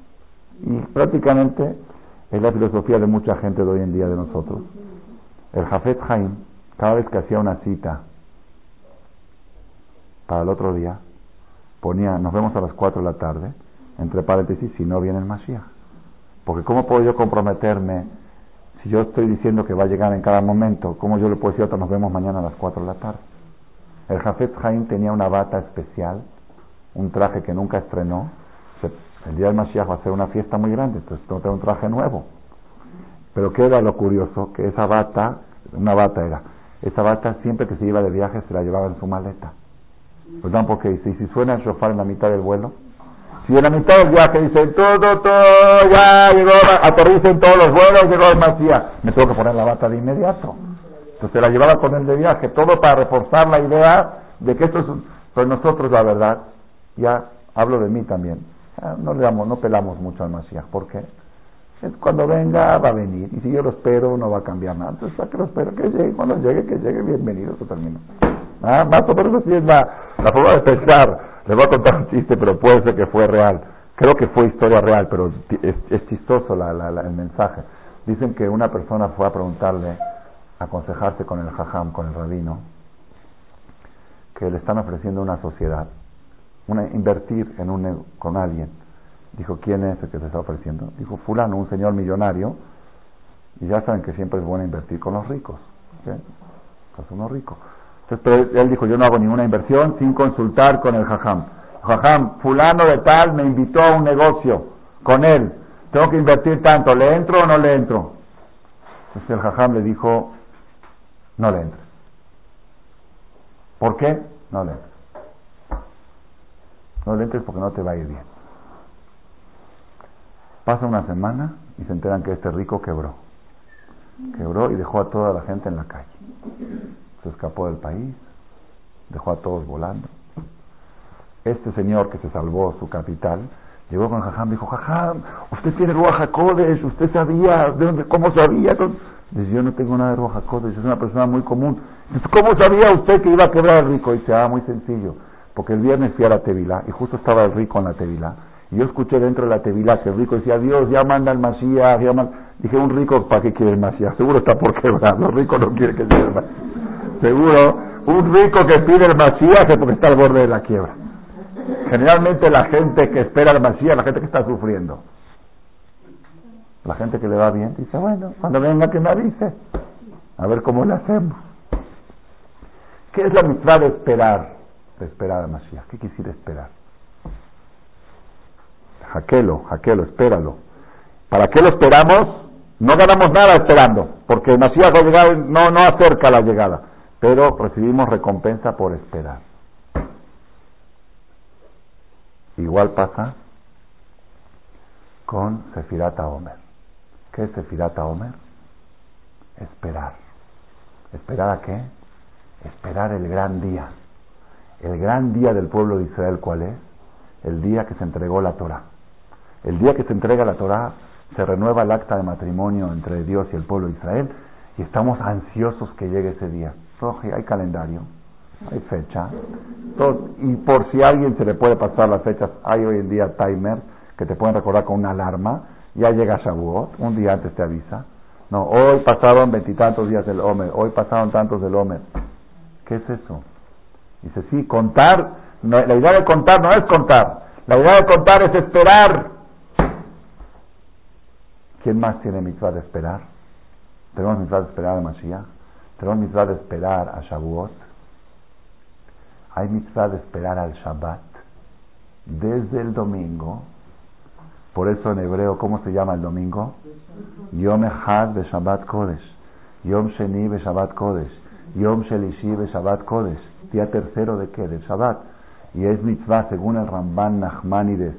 Y prácticamente es la filosofía de mucha gente de hoy en día de nosotros. El Jafet Haim, cada vez que hacía una cita para el otro día, ponía, nos vemos a las 4 de la tarde, entre paréntesis, si no viene el Mashiach. Porque ¿cómo puedo yo comprometerme si yo estoy diciendo que va a llegar en cada momento? ¿Cómo yo le puedo decir nos vemos mañana a las 4 de la tarde? El Jafet Haim tenía una bata especial, un traje que nunca estrenó. El día del Mashiach va a ser una fiesta muy grande, entonces tengo que tener un traje nuevo. Pero ¿qué lo curioso? Que esa bata, una bata era, esa bata siempre que se iba de viaje se la llevaba en su maleta. ¿Verdad? Porque si, si suena el shofar en la mitad del vuelo, si en la mitad del viaje dicen todo, todo, ya llegó, aterricen todos los vuelos, llegó el Masías, me tengo que poner la bata de inmediato. Entonces la llevaba con él de viaje, todo para reforzar la idea de que esto es, pues nosotros la verdad, ya hablo de mí también, no le damos, no pelamos mucho al Masías, ¿por qué? Cuando venga va a venir, y si yo lo espero no va a cambiar nada, entonces ¿para qué lo espero? Que llegue, cuando llegue, que llegue, bienvenido, eso termino. Ah, más o menos así es la, la forma de pensar. Les voy a contar un chiste, pero puede ser que fue real. Creo que fue historia real, pero es, chistoso la, la, el mensaje. Dicen que una persona fue a preguntarle, aconsejarse con el jajam, con el rabino, que le están ofreciendo una sociedad, una, invertir en un, con alguien. Dijo, ¿quién es el que se está ofreciendo? Dijo, fulano, un señor millonario, y ya saben que siempre es bueno invertir con los ricos. ¿okay? Pues uno rico. Entonces él dijo, yo no hago ninguna inversión sin consultar con el jajam. Jajam, fulano de tal me invitó a un negocio con él. Tengo que invertir tanto, ¿le entro o no le entro? Entonces el jajam le dijo, no le entres. ¿Por qué? No le entres. No le entres porque no te va a ir bien. Pasa una semana y se enteran que este rico quebró. Quebró y dejó a toda la gente en la calle. Se escapó del país, dejó a todos volando. Este señor que se salvó su capital, llegó con Jajam, dijo, Jajam, usted tiene Ruach usted sabía, ¿de dónde, ¿cómo sabía? Dice, yo no tengo nada de Ruach es una persona muy común. Dice, ¿cómo sabía usted que iba a quebrar el rico? Dice, ah, muy sencillo, porque el viernes fui a la Tevila y justo estaba el rico en la Tevila. Y yo escuché dentro de la Tevila que el rico decía, Dios, ya manda el Mashiach, ya. Dije, un rico, ¿para qué quiere el Mashiach? Seguro está por quebrar, los ricos no quieren que sea el. Seguro, un rico que pide el Mashiach es porque está al borde de la quiebra. Generalmente la gente que espera el Mashiach, la gente que está sufriendo. La gente que le va bien dice, bueno, cuando venga que me avise, a ver cómo le hacemos. ¿Qué es la mitad de esperar? De esperar al Mashiach. ¿Qué quisiera esperar? Jaquelo, jaquelo, espéralo. ¿Para qué lo esperamos? No ganamos nada esperando, porque el Mashiach no, no acerca la llegada, pero recibimos recompensa por esperar. Igual pasa con Sefirata Omer. ¿Qué es Sefirata Omer? Esperar. ¿Esperar a qué? Esperar el gran día. El gran día del pueblo de Israel, ¿cuál es? El día que se entregó la Torah. El día que se entrega la Torah, se renueva el acta de matrimonio entre Dios y el pueblo de Israel y estamos ansiosos que llegue ese día. Hay calendario, hay fecha. y por si a alguien se le puede pasar las fechas, hay hoy en día timers que te pueden recordar con una alarma. Ya llega Shavuot, un día antes te avisa. No, hoy pasaron veintitantos días del Homer, hoy pasaron tantos del Homer. ¿Qué es eso? Dice, sí, contar, la idea de contar no es contar, la idea de contar es esperar. ¿Quién más tiene mitzvah de esperar? Tenemos mitzvah de esperar a Mashiach, tenemos mitzvah de esperar a Shavuot, hay mitzvah de esperar al Shabbat desde el domingo. Por eso en hebreo, ¿cómo se llama el domingo? Yom Echad de Shabbat Kodesh. Yom Sheni de Shabbat Kodesh. Yom Shelishi de Shabbat Kodesh. Día tercero de qué? Del Shabbat. Y es mitzvah, según el Ramban Nachmanides,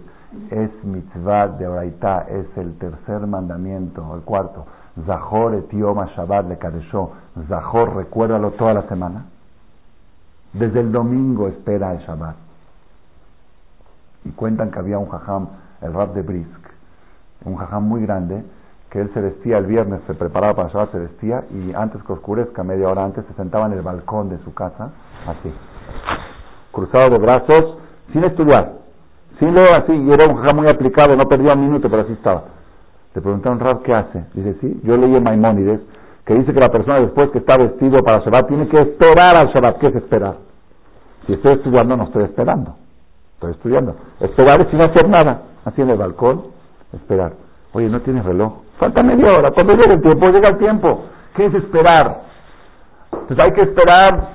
es mitzvah de Oraitá, es el tercer mandamiento, el cuarto. Zahor et Yom Shabbat le Kadeshó. Zahor, recuérdalo toda la semana. Desde el domingo espera el Shabbat. Y cuentan que había un jajam, el rab de Brisk, un jajam muy grande, que él se vestía el viernes, se preparaba para Shabbat, se vestía y antes que oscurezca, media hora antes, se sentaba en el balcón de su casa, así, cruzado de brazos, sin estudiar, sin leer así, y era un jajam muy aplicado, no perdía un minuto, pero así estaba. Le preguntaron, Rab, ¿qué hace? Dice, sí, yo leí en Maimónides que dice que la persona después que está vestido para Shabbat tiene que esperar al Shabbat. ¿Qué es esperar? Si estoy estudiando, no estoy esperando. Estoy estudiando. Esperar es sin hacer nada. Así en el balcón, esperar. Oye, no tienes reloj. Falta media hora. Cuando llegue el tiempo, llega el tiempo. ¿Qué es esperar? Pues hay que esperar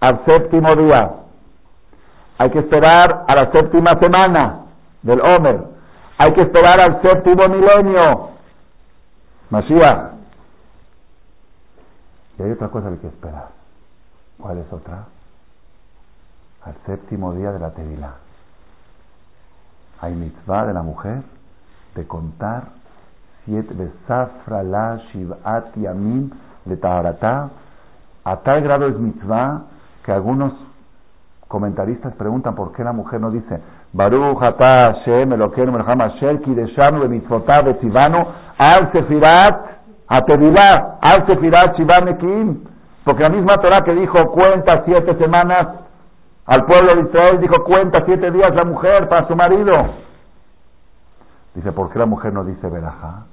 al séptimo día. Hay que esperar a la séptima semana del Homer. Hay que esperar al séptimo milenio. Mashiach. Y hay otra cosa que hay que esperar. ¿Cuál es otra? Al séptimo día de la Tevilá. Hay mitzvah de la mujer de contar siete de Safra la Shivat Yamim de Taharatá. A tal grado es mitzvah que algunos comentaristas preguntan por qué la mujer no dice Baruch Hashem Melcham Kideshanu Bemitzvotav Betzivanu Al Sefirat a Tevilá, al Sefirat porque la misma Torah que dijo cuenta siete semanas al pueblo de Israel, dijo cuenta siete días la mujer para su marido. Dice, ¿por qué la mujer no dice verajá?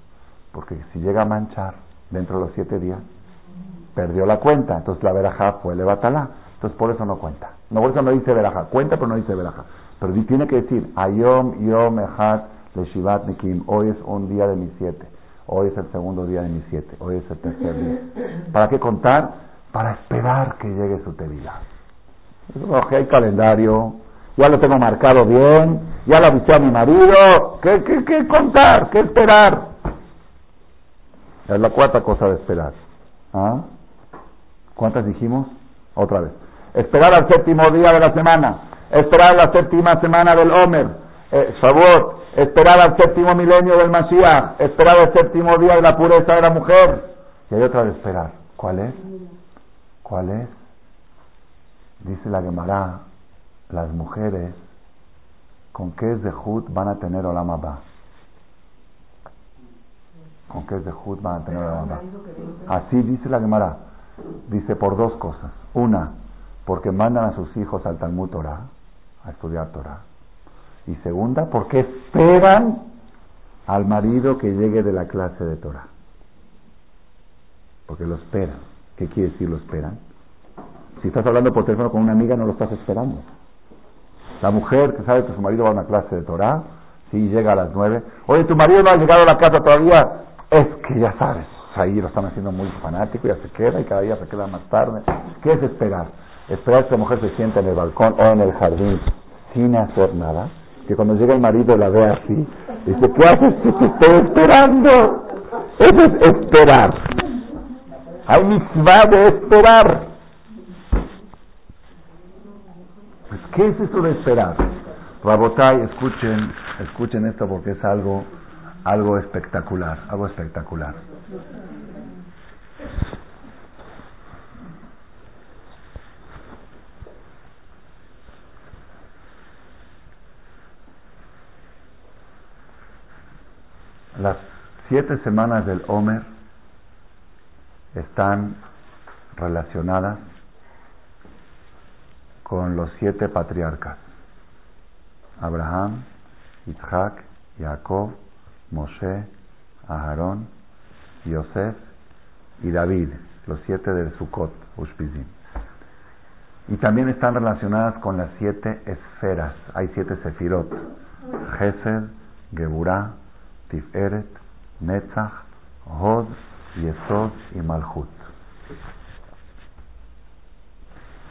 Porque si llega a manchar dentro de los siete días, perdió la cuenta, entonces la verajá fue levatalá, entonces por eso no cuenta. No, por eso no dice verajá, cuenta pero no dice verajá. Pero tiene que decir, ayom yom echad le shivat nikim, hoy es un día de mis siete. Hoy es el segundo día de mis siete. Hoy es el tercer día. ¿Para qué contar? Para esperar que llegue su tevilá. hay calendario, ya lo tengo marcado bien, ya lo avisé a mi marido. ¿Qué, qué, qué contar? ¿Qué esperar? Es la cuarta cosa de esperar. ¿Ah? ¿Cuántas dijimos? Otra vez. Esperar al séptimo día de la semana. Esperar la séptima semana del Homer. Eh, favor. Esperar al séptimo milenio del Mashiach. Esperar el séptimo día de la pureza de la mujer. Y hay otra de esperar. ¿Cuál es? ¿Cuál es? Dice la Gemara, las mujeres, ¿con qué Zehut van a tener Olam Abba? ¿Con qué Zehut van a tener Olam Abba? Así dice la Gemara. Dice por dos cosas. Una, porque mandan a sus hijos al Talmud Torah, a estudiar Torah. Y segunda, porque esperan al marido que llegue de la clase de Torah. Porque lo esperan. ¿Qué quiere decir lo esperan? Si estás hablando por teléfono con una amiga, no lo estás esperando. La mujer que sabe que su marido va a una clase de Torah, si llega a las nueve, oye, tu marido no ha llegado a la casa todavía, es que ya sabes, ahí lo están haciendo muy fanático, ya se queda y cada día se queda más tarde. ¿Qué es esperar? Esperar que la mujer se siente en el balcón o en el jardín sin hacer nada, que cuando llega el marido la ve así, dice, ¿qué haces te estoy esperando? Eso es esperar. Hay mitzvah de esperar. Pues, ¿qué es eso de esperar? Rabotay, escuchen, escuchen esto porque es algo, algo espectacular, algo espectacular. Las siete semanas del Homer están relacionadas con los siete patriarcas. Abraham, Isaac, Jacob, Moshe, Aarón, Yosef y David, los siete del Sukkot, Ushpizim. Y también están relacionadas con las siete esferas. Hay siete sefirot. Gesed, Geburah, Netzach, Hod, Yesod y.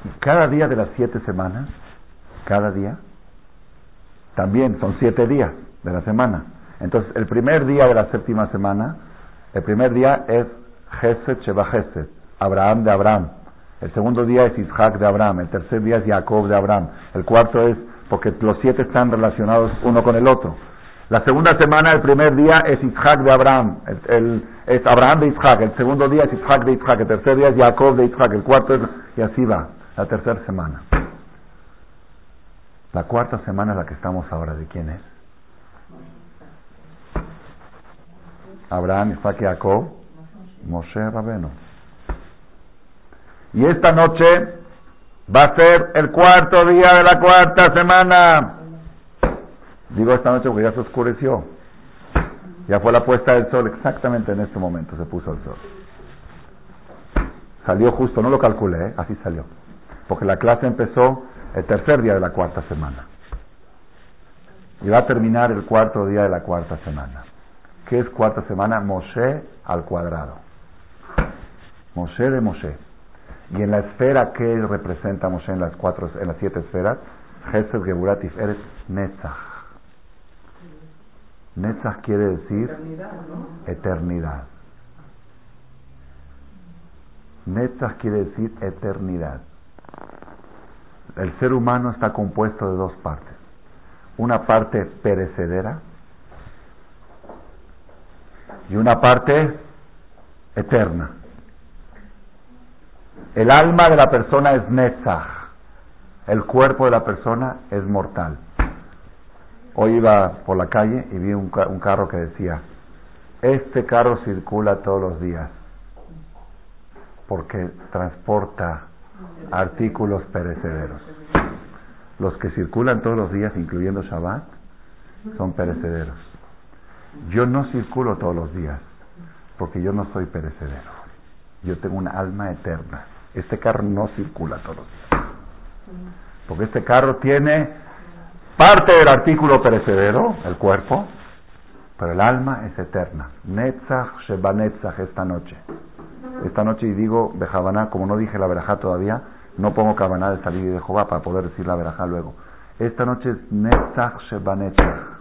Y cada día de las siete semanas, cada día, también son siete días de la semana. Entonces, el primer día de la séptima semana, el primer día es Gesed Sheba Gesed, Abraham de Abraham. El segundo día es Isaac de Abraham. El tercer día es Jacob de Abraham. El cuarto es, porque los siete están relacionados uno con el otro. La segunda semana, el primer día es Isaac de Abraham, el, es Abraham de Isaac, el segundo día es Isaac de Isaac, el tercer día es Jacob de Isaac, el cuarto es, y así va, la tercera semana. La cuarta semana es la que estamos ahora, ¿de quién es? Abraham, Isaac y Jacob, Moshe Rabeno. Y esta noche va a ser el cuarto día de la cuarta semana. Digo esta noche porque ya se oscureció. Ya fue la puesta del sol, exactamente en este momento se puso el sol. Salió justo, no lo calculé, ¿eh? así salió. Porque la clase empezó el tercer día de la cuarta semana. Y va a terminar el cuarto día de la cuarta semana. ¿Qué es cuarta semana? Moshe al cuadrado. Moshe de Moshe. Y en la esfera que representa Moshe en las cuatro, en las siete esferas, Gesed, Geburat, Tiferet, Netzach. Netzach quiere decir eternidad. Netzach quiere decir eternidad. El ser humano está compuesto de dos partes. Una parte perecedera y una parte eterna. El alma de la persona es Netzach. El cuerpo de la persona es mortal. Hoy iba por la calle y vi un, carro que decía, este carro circula todos los días porque transporta artículos perecederos. Los que circulan todos los días, incluyendo Shabbat, son perecederos. Yo no circulo todos los días porque yo no soy perecedero. Yo tengo una alma eterna. Este carro no circula todos los días. Porque este carro tiene parte del artículo perecedero, el cuerpo, pero el alma es eterna. Netzach Sheba Netzach esta noche. Esta noche, y digo Bejabaná, como no dije la verajá todavía, no pongo Kabaná de salir de Jehová para poder decir la verajá luego. Esta noche es Netzach Sheba Netzach.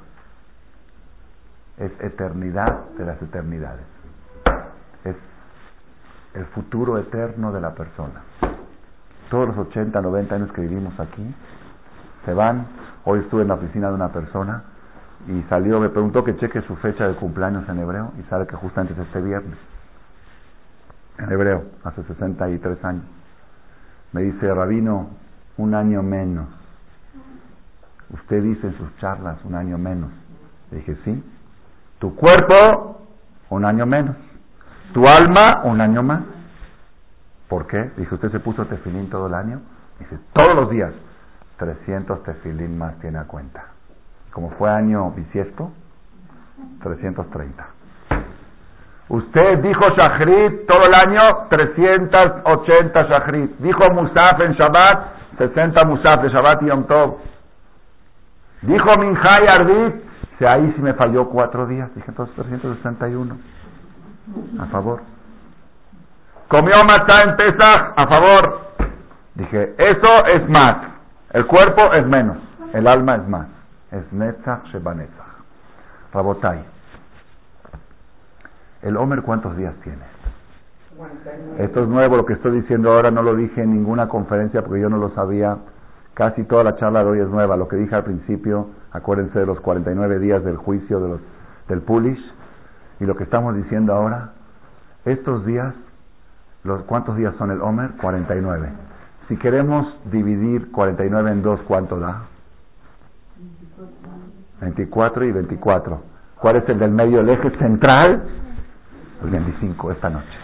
Es eternidad de las eternidades. es el futuro eterno de la persona. Todos los 80, 90 años que vivimos aquí se van. Hoy estuve en la oficina de una persona y salió, me preguntó que cheque su fecha de cumpleaños en hebreo y sabe que justamente es este viernes. En hebreo, hace 63 años. Me dice, Rabino, un año menos. Usted dice en sus charlas un año menos. Le dije, sí. Tu cuerpo, un año menos. Tu alma, un año más. ¿Por qué? Dice, ¿usted se puso tefilín todo el año? Dice, todos los días. 300 tefilín más tiene a cuenta. Como fue año bisiesto, 330. Usted dijo Shachrit todo el año, 380 Shachrit. Dijo Musaf en Shabbat, 60 Musaf de Shabbat y Yom. Dijo Minjay Ardit, si ahí sí me falló cuatro días. Dije entonces 361. A favor. Comió matzah en Pesach, a favor. Dije, eso es más. El cuerpo es menos. El alma es más. Es Netzach Sheba Netzach. Rabotai. ¿El Homer cuántos días tiene? Esto es nuevo, lo que estoy diciendo ahora no lo dije en ninguna conferencia porque yo no lo sabía. Casi toda la charla de hoy es nueva. Lo que dije al principio, acuérdense de los 49 días del juicio de los, del Pulish. Y lo que estamos diciendo ahora, estos días, los, ¿cuántos días son el Homer? 49. Si queremos dividir 49 en dos, ¿cuánto da? 24 y 24. ¿Cuál es el del medio, el eje central? El 25, esta noche.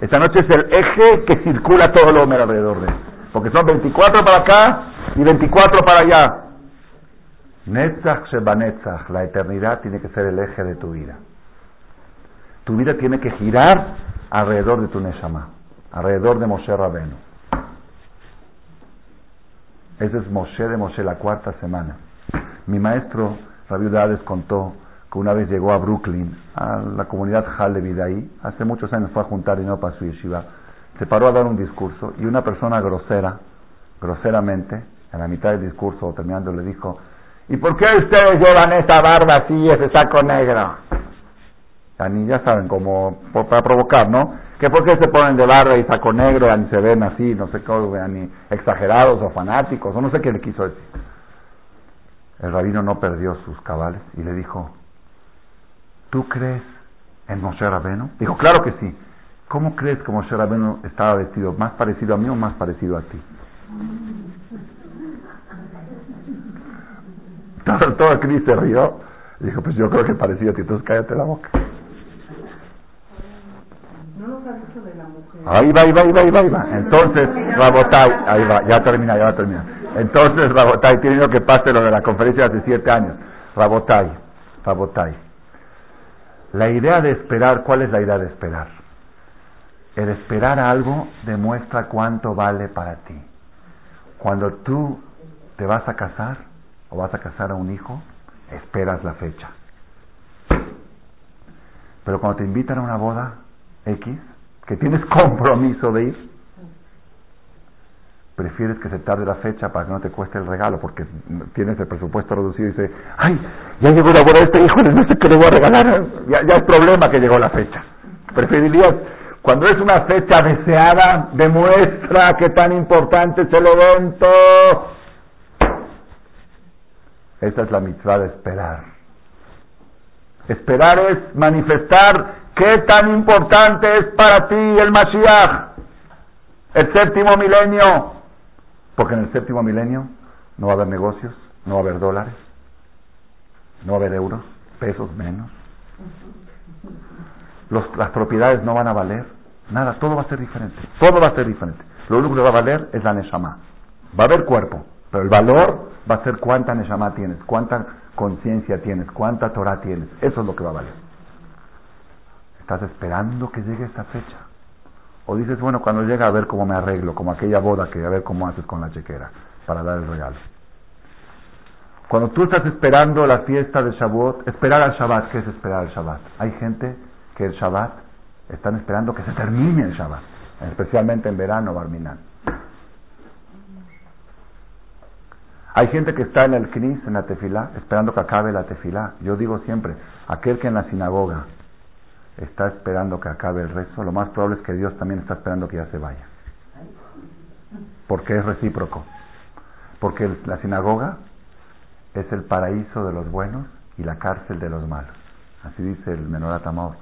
Esta noche es el eje que circula todo el Homer alrededor de él. Porque son 24 para acá y 24 para allá. Netzach Shebanetzach, la eternidad tiene que ser el eje de tu vida. Tu vida tiene que girar alrededor de tu Neshama, alrededor de Moshe Rabenu. Ese es Moshe de Moshe, la cuarta semana. Mi maestro, Rabbi Udades, contó que una vez llegó a Brooklyn, a la comunidad Halevi ahí, hace muchos años fue a juntar no para su yeshiva, se paró a dar un discurso y una persona grosera, groseramente, en la mitad del discurso o terminando, le dijo, ¿y por qué ustedes llevan esa barba así, ese saco negro? Ni ya saben, como para provocar, ¿no? Que por qué se ponen de barba y saco negro, ni se ven así, no sé cómo, ni exagerados o fanáticos, o no sé qué le quiso decir. El rabino no perdió sus cabales y le dijo, ¿Tú crees en Moshe Rabeno? Dijo, claro que sí. ¿Cómo crees que Moshe Rabeno estaba vestido? ¿Más parecido a mí o más parecido a ti? *laughs* Todo, todo Cris se rió. Dijo, pues yo creo que parecido a ti, entonces cállate la boca. Ahí va, ahí va, ahí va, ahí va, va. Entonces, Rabotai, ahí va, ya termina, ya va a terminar. Entonces, Rabotai, tiene que pase lo de la conferencia de hace siete años. Rabotai, Rabotai. La idea de esperar, ¿cuál es la idea de esperar? El esperar algo demuestra cuánto vale para ti. Cuando tú te vas a casar o vas a casar a un hijo, esperas la fecha. Pero cuando te invitan a una boda X, que tienes compromiso de ir, prefieres que se tarde la fecha para que no te cueste el regalo, porque tienes el presupuesto reducido y dices, ay, ya llegó la boda de este hijo, no sé qué le voy a regalar, ya, es problema que llegó la fecha. Preferirías, cuando es una fecha deseada, demuestra que tan importante es el evento. Esta es la mitzvah de esperar. Esperar es manifestar qué tan importante es para ti el Mashiach, el séptimo milenio, porque en el séptimo milenio no va a haber negocios, no va a haber dólares, no va a haber euros, pesos menos. las propiedades no van a valer, nada, todo va a ser diferente, todo va a ser diferente. Lo único que va a valer es la Neshama. Va a haber cuerpo, pero el valor va a ser cuánta Neshama tienes, cuánta conciencia tienes, cuánta Torah tienes. Eso es lo que va a valer. Estás esperando que llegue esa fecha. O dices, bueno, cuando llega a ver cómo me arreglo, como aquella boda que a ver cómo haces con la chequera para dar el regalo. Cuando tú estás esperando la fiesta de Shavuot, esperar al Shabbat, ¿qué es esperar al Shabbat? Hay gente que el Shabbat están esperando que se termine el Shabbat, especialmente en verano, Barminan. Hay gente que está en el Knis, en la tefilá, esperando que acabe la tefilá. Yo digo siempre, aquel que en la sinagoga está esperando que acabe el rezo, lo más probable es que Dios también está esperando que ya se vaya. Porque es recíproco. Porque la sinagoga es el paraíso de los buenos y la cárcel de los malos. Así dice el Menorat Amor.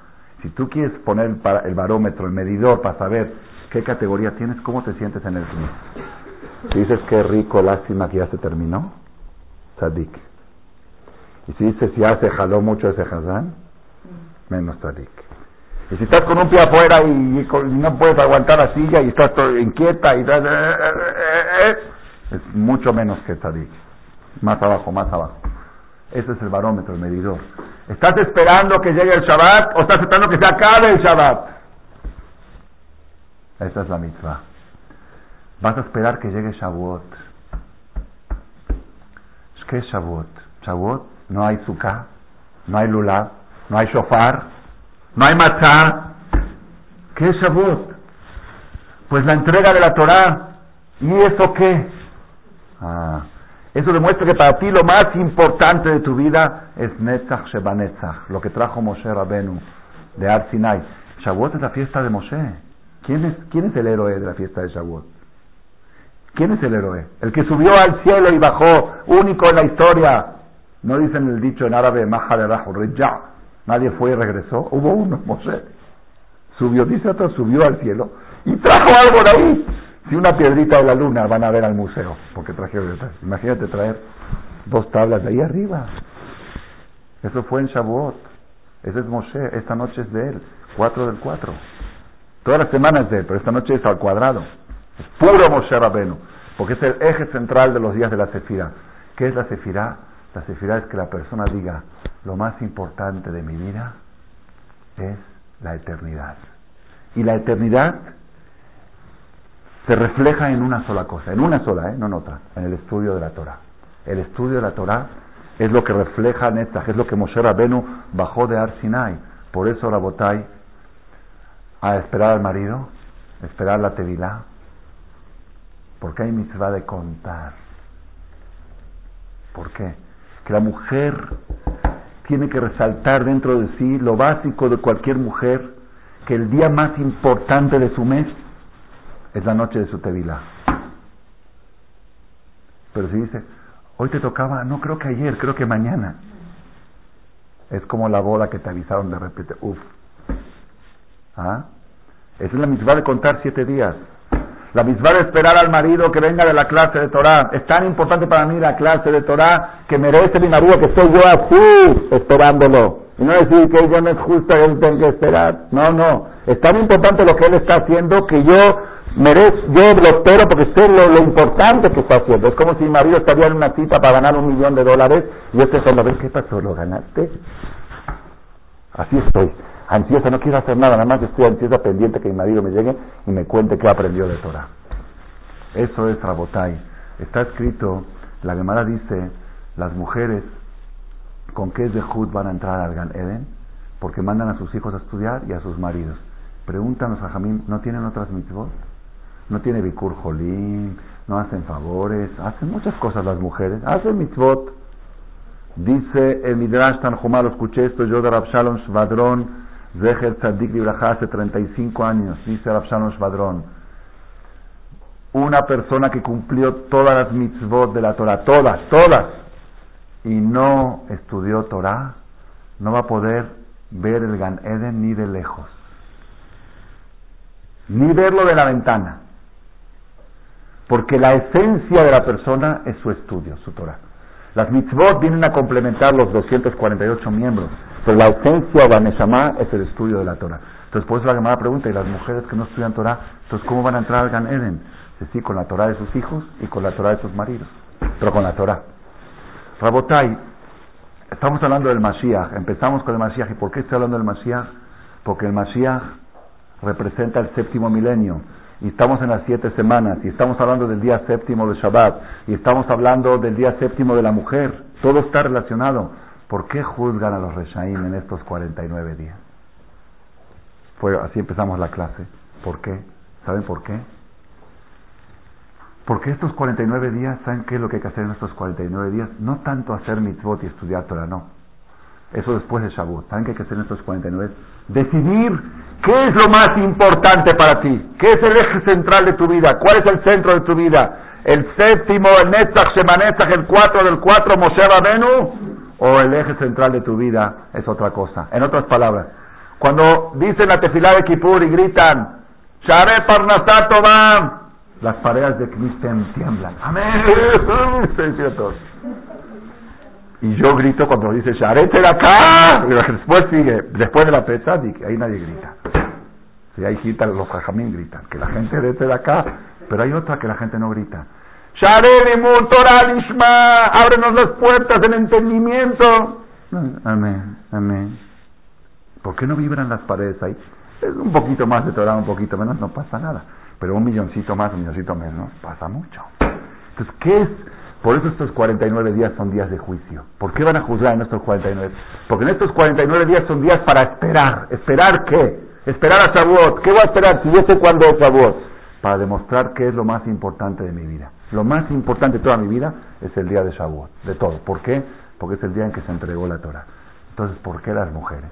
Si tú quieres poner el barómetro, el medidor para saber qué categoría tienes, cómo te sientes en el fin. Si dices que rico, lástima que ya se terminó, tzadik. Y si dices ya se jaló mucho ese hazán, menos tzadik. Y si estás con un pie afuera y, no puedes aguantar la silla y estás inquieta y eh, es mucho menos que tzadik. Más abajo, más abajo. Ese es el barómetro, el medidor. ¿Estás esperando que llegue el Shabbat o estás esperando que se acabe el Shabbat? Esa es la mitzvah. Vas a esperar que llegue Shavuot. ¿Qué es Shavuot? Shavuot no hay sukkah, no hay lulav, no hay shofar, no hay matzah. ¿Qué es Shavuot? Pues la entrega de la Torah. ¿Y eso qué? Ah, eso demuestra que para ti lo más importante de tu vida es Netzach Shebanetzach, lo que trajo Moshe Rabenu de Ar Sinai. Shavuot es la fiesta de Moshe. ¿Quién es, ¿Quién es el héroe de la fiesta de Shavuot? ¿Quién es el héroe? El que subió al cielo y bajó, único en la historia. No dicen el dicho en árabe, Maha de ya. Nadie fue y regresó. Hubo uno, Moshe. Subió, dice otro, subió al cielo y trajo algo de ahí. Si una piedrita de la luna van a ver al museo, porque trajeron Imagínate traer dos tablas de ahí arriba. Eso fue en Shavuot. Ese es Moshe. Esta noche es de él. Cuatro del cuatro. Todas las semanas de él, pero esta noche es al cuadrado. Es puro Moshe Rabenu. Porque es el eje central de los días de la Sefira. ¿Qué es la Sefira? La Sefira es que la persona diga, lo más importante de mi vida es la eternidad. Y la eternidad se refleja en una sola cosa, en una sola, ¿eh? no en otra, en el estudio de la Torah. El estudio de la Torah es lo que refleja Netzach, es lo que Moshe Rabenu bajó de Ar Sinai. Por eso Rabotai, a esperar al marido, esperar la Tevilá, porque hay mitzvah de contar. ¿Por qué? Que la mujer tiene que resaltar dentro de sí lo básico de cualquier mujer, que el día más importante de su mes es la noche de su tevila. Pero si dice, hoy te tocaba, no creo que ayer, creo que mañana. Es como la bola que te avisaron de repente, uff. ¿Ah? Es la misma de contar siete días. La misma de esperar al marido que venga de la clase de Torah. Es tan importante para mí la clase de Torah que merece mi marido que estoy yo así esperándolo. Y no decir que ella no es justa, él tengo que esperar. No, no. Es tan importante lo que él está haciendo que yo merezco, yo lo espero porque sé lo, lo, importante que está haciendo. Es como si mi marido estaría en una cita para ganar un millón de dólares y yo pensando, a ver, ¿qué pasó? ¿Lo ganaste? Así estoy. Ansiosa, no quiero hacer nada, nada más estoy ansiosa pendiente que mi marido me llegue y me cuente qué aprendió de Torah. Eso es Rabotai. Está escrito, la Gemara dice, las mujeres con qué Zehut van a entrar al Gan Eden, porque mandan a sus hijos a estudiar y a sus maridos. Pregúntanos a Jamín, ¿no tienen otras mitzvot? ¿No tiene Bikur Jolim? ¿No hacen favores? Hacen muchas cosas las mujeres. Hacen mitzvot. Dice el Midrash Tanjumá, escuché esto yo de Shvadron, Zeher Tzadik Libraja hace 35 años. Dice Rabshalom Shvadron, una persona que cumplió todas las mitzvot de la Torah, todas, todas, y no estudió Torah, no va a poder ver el Gan Eden ni de lejos, ni verlo de la ventana, porque la esencia de la persona es su estudio, su Torah. Las mitzvot vienen a complementar los 248 miembros, pero la esencia o la Neshama es el estudio de la Torah. Entonces, por eso la llamada pregunta, ¿y las mujeres que no estudian Torah, entonces cómo van a entrar al Gan Eden? Sí, con la Torah de sus hijos y con la Torah de sus maridos, pero con la Torah. Rabotai, estamos hablando del Mashiach, empezamos con el Mashiach. ¿Y por qué estoy hablando del Mashiach? Porque el Mashiach representa el séptimo milenio. Y estamos en las siete semanas, y estamos hablando del día séptimo de Shabbat, y estamos hablando del día séptimo de la mujer. Todo está relacionado. ¿Por qué juzgan a los Reshaim en estos 49 días? Fue, así empezamos la clase. ¿Por qué? ¿Saben por qué? Porque estos 49 días, ¿saben qué es lo que hay que hacer en estos 49 días? No tanto hacer mitzvot y estudiar Torah, no. Eso después de Shavuot. ¿Saben qué hay que hacer en estos 49? Decidir qué es lo más importante para ti. ¿Qué es el eje central de tu vida? ¿Cuál es el centro de tu vida? ¿El séptimo, el Netzach, Shemanetzach, el 4 del 4, Moshe Rabenu? ¿O el eje central de tu vida es otra cosa? En otras palabras, cuando dicen la tefilá de Kippur y gritan, Share Parnasat las paredes de Kristen tiemblan. Amén. *laughs* Y yo grito cuando dice Sharete de acá. Después sigue, después de la pesa, ahí nadie grita. Si ahí gritan, los jajamín gritan, que la gente de acá, pero hay otra que la gente no grita. Sharere Torah ábrenos las puertas del entendimiento. Amén, amén. ¿Por qué no vibran las paredes ahí? Es un poquito más de Torah, un poquito menos, no pasa nada. Pero un milloncito más, un milloncito menos, pasa mucho. Entonces, ¿qué es? Por eso estos 49 días son días de juicio. ¿Por qué van a juzgar en estos 49? Porque en estos 49 días son días para esperar. ¿Esperar qué? Esperar a Shavuot. ¿Qué voy a esperar si yo sé cuándo Shavuot? Para demostrar qué es lo más importante de mi vida. Lo más importante de toda mi vida es el día de Shavuot. De todo. ¿Por qué? Porque es el día en que se entregó la Torah. Entonces, ¿por qué las mujeres?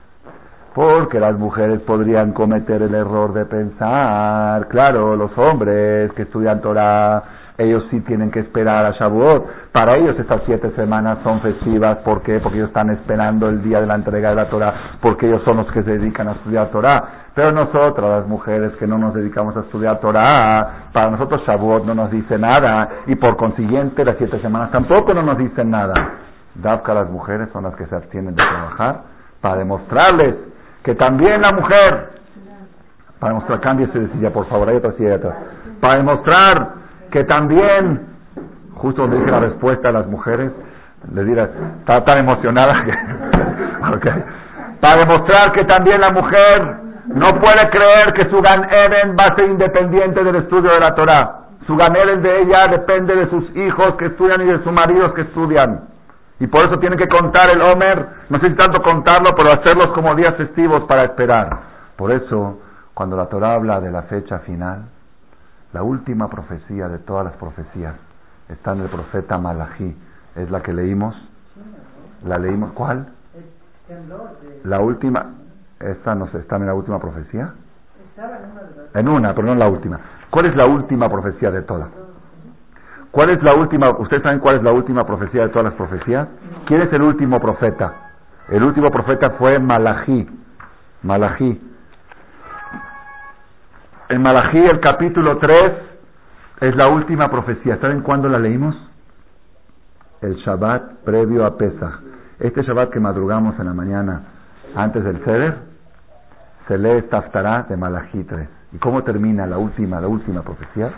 Porque las mujeres podrían cometer el error de pensar, claro, los hombres que estudian Torah, ellos sí tienen que esperar a Shavuot. Para ellos estas siete semanas son festivas. ¿Por qué? Porque ellos están esperando el día de la entrega de la Torah, porque ellos son los que se dedican a estudiar Torah. Pero nosotros, las mujeres que no nos dedicamos a estudiar Torah, para nosotros Shavuot no nos dice nada, y por consiguiente las siete semanas tampoco no nos dicen nada. Dafka las mujeres son las que se abstienen de trabajar para demostrarles que también la mujer, para demostrar, cámbiese de silla, por favor, hay otra silla atrás, para demostrar que también, justo dice la respuesta a las mujeres, le dirá, está tan emocionada que, *laughs* para demostrar que también la mujer no puede creer que su Gan Eden va a ser independiente del estudio de la Torah. Su Gan Eden de ella depende de sus hijos que estudian y de sus maridos que estudian. Y por eso tienen que contar el Homer, no sé si tanto contarlo, pero hacerlos como días festivos para esperar. Por eso, cuando la Torah habla de la fecha final, la última profecía de todas las profecías está en el profeta Malají. Es la que leímos. ¿La leímos cuál? La última. ¿Esta no sé, está en la última profecía? En una, pero no en la última. ¿Cuál es la última profecía de todas? ¿Cuál es la última? ¿Ustedes saben cuál es la última profecía de todas las profecías? ¿Quién es el último profeta? El último profeta fue Malají. Malají. En Malají, el capítulo 3, es la última profecía. ¿Saben cuándo la leímos? El Shabbat previo a Pesach. Este Shabbat que madrugamos en la mañana antes del Seder, se lee Taftará de Malají 3. ¿Y cómo termina la última, la última profecía?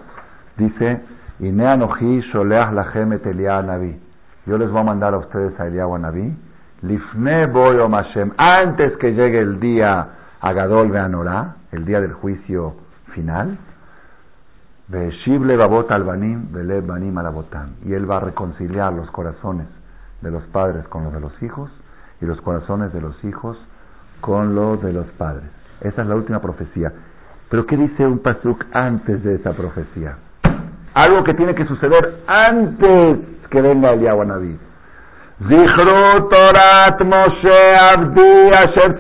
Dice, y sholeach lachem et Naví. Yo les voy a mandar a ustedes a Eliyahu Naví. Lifne Hashem. Antes que llegue el día Agadol Beanorá, el día del juicio final. Y él va a reconciliar los corazones de los padres con los de los hijos y los corazones de los hijos con los de los padres. Esa es la última profecía. Pero ¿qué dice un pasuk antes de esa profecía? algo que tiene que suceder antes que venga el Naví. Zichru Torat Moshe Abdi Asher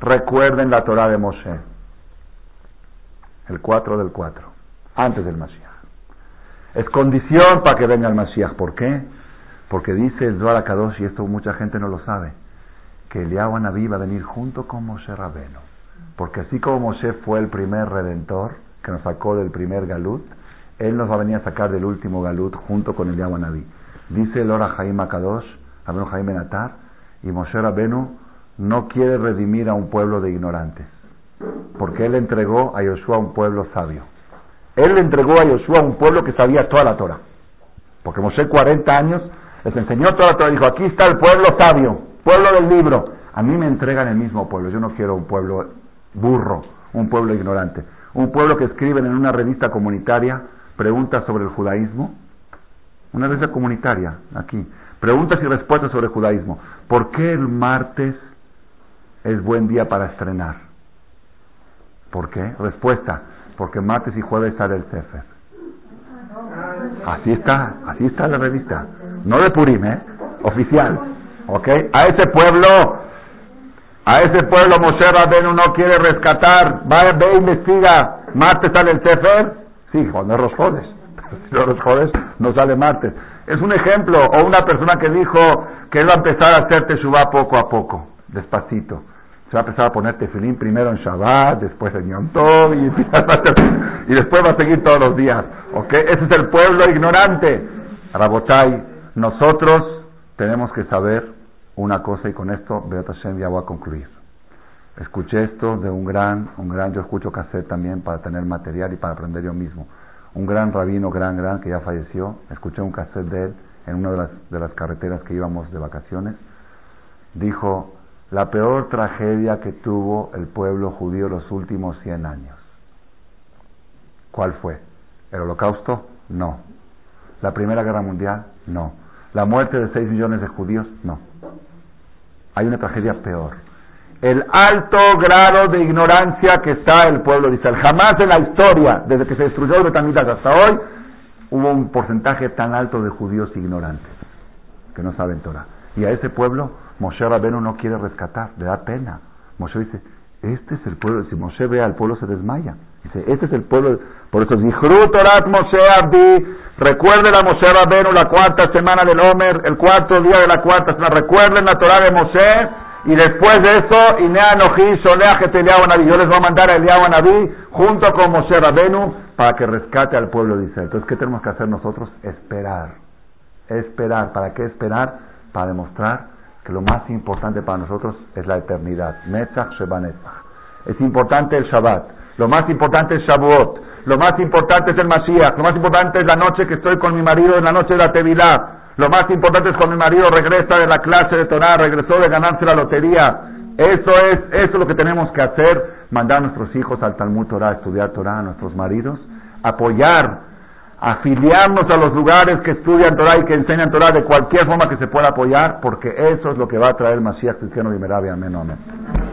Recuerden la Torah de Moshe. El 4 del 4. Antes del Mashiach. Es condición para que venga el Mashiach. ¿Por qué? Porque dice el Zohar Kadosh, y esto mucha gente no lo sabe, que el Naví va a venir junto con Moshe Rabeno. Porque así como Moshe fue el primer redentor, que nos sacó del primer galut, él nos va a venir a sacar del último galut junto con el Naví. Dice el Ora Jaim Akadosh, Abeno Jaim Benatar, y Moshe Rabenu no quiere redimir a un pueblo de ignorantes, porque él entregó a Yoshua un pueblo sabio. Él le entregó a Yoshua un pueblo que sabía toda la Torah. Porque Moshe 40 años les enseñó toda la Torah. Dijo, aquí está el pueblo sabio, pueblo del libro. A mí me entregan el mismo pueblo. Yo no quiero un pueblo burro, un pueblo ignorante un pueblo que escriben en una revista comunitaria preguntas sobre el judaísmo, una revista comunitaria aquí, preguntas y respuestas sobre el judaísmo. ¿Por qué el martes es buen día para estrenar? ¿Por qué? Respuesta, porque martes y jueves sale el Sefer. Así está, así está la revista. No de Purim, ¿eh? Oficial. ¿Ok? A ese pueblo, a ese pueblo Moshe Rabenu no quiere rescatar. Vaya, ve investiga. ¿Martes sale el Sefer? Sí, cuando los jodes. *laughs* Si no los jodes, no sale martes. Es un ejemplo. O una persona que dijo que iba a empezar a hacer Teshuvah poco a poco, despacito. Se va a empezar a poner tefilín primero en Shabbat, después en Yom Tov, *laughs* y, después va a seguir todos los días. ¿Ok? Ese es el pueblo ignorante. Rabotai, nosotros tenemos que saber una cosa y con esto, Beat Hashem, ya voy a concluir. Escuché esto de un gran, un gran, yo escucho cassette también para tener material y para aprender yo mismo. Un gran rabino, gran, gran, que ya falleció. Escuché un cassette de él en una de las, de las carreteras que íbamos de vacaciones. Dijo, la peor tragedia que tuvo el pueblo judío los últimos 100 años. ¿Cuál fue? ¿El holocausto? No. ¿La Primera Guerra Mundial? No. ¿La muerte de 6 millones de judíos? No. Hay una tragedia peor. El alto grado de ignorancia que está el pueblo de Israel. Jamás en la historia, desde que se destruyó el Betamidas hasta hoy, hubo un porcentaje tan alto de judíos ignorantes que no saben Torah. Y a ese pueblo Moshe Rabenu no quiere rescatar, le da pena. Moshe dice, este es el pueblo, si Moshe ve al pueblo se desmaya. Dice, este es el pueblo, por eso dijo, Torat Moshe Abdi, recuerden a Moshe Rabenu la cuarta semana del Homer, el cuarto día de la cuarta semana, recuerden la Torah de Moshe, y después de eso, Inea Noji, Solea Nabi, yo les voy a mandar a Eliyahu Nabi junto con Moshe Rabenu para que rescate al pueblo de Israel. Entonces, ¿qué tenemos que hacer nosotros? Esperar. Esperar. ¿Para qué esperar? Para demostrar que lo más importante para nosotros es la eternidad. Netzach Es importante el Shabbat. Lo más importante es Shavuot. Lo más importante es el Mashiach. Lo más importante es la noche que estoy con mi marido, en la noche de la Tevilá. Lo más importante es cuando mi marido regresa de la clase de Torah, regresó de ganarse la lotería. Eso es, eso es lo que tenemos que hacer, mandar a nuestros hijos al Talmud Torah, estudiar Torah, a nuestros maridos, apoyar afiliarnos a los lugares que estudian Torah y que enseñan Torah de cualquier forma que se pueda apoyar, porque eso es lo que va a traer Mashiach Cristiano y Merabia. Amén, amén.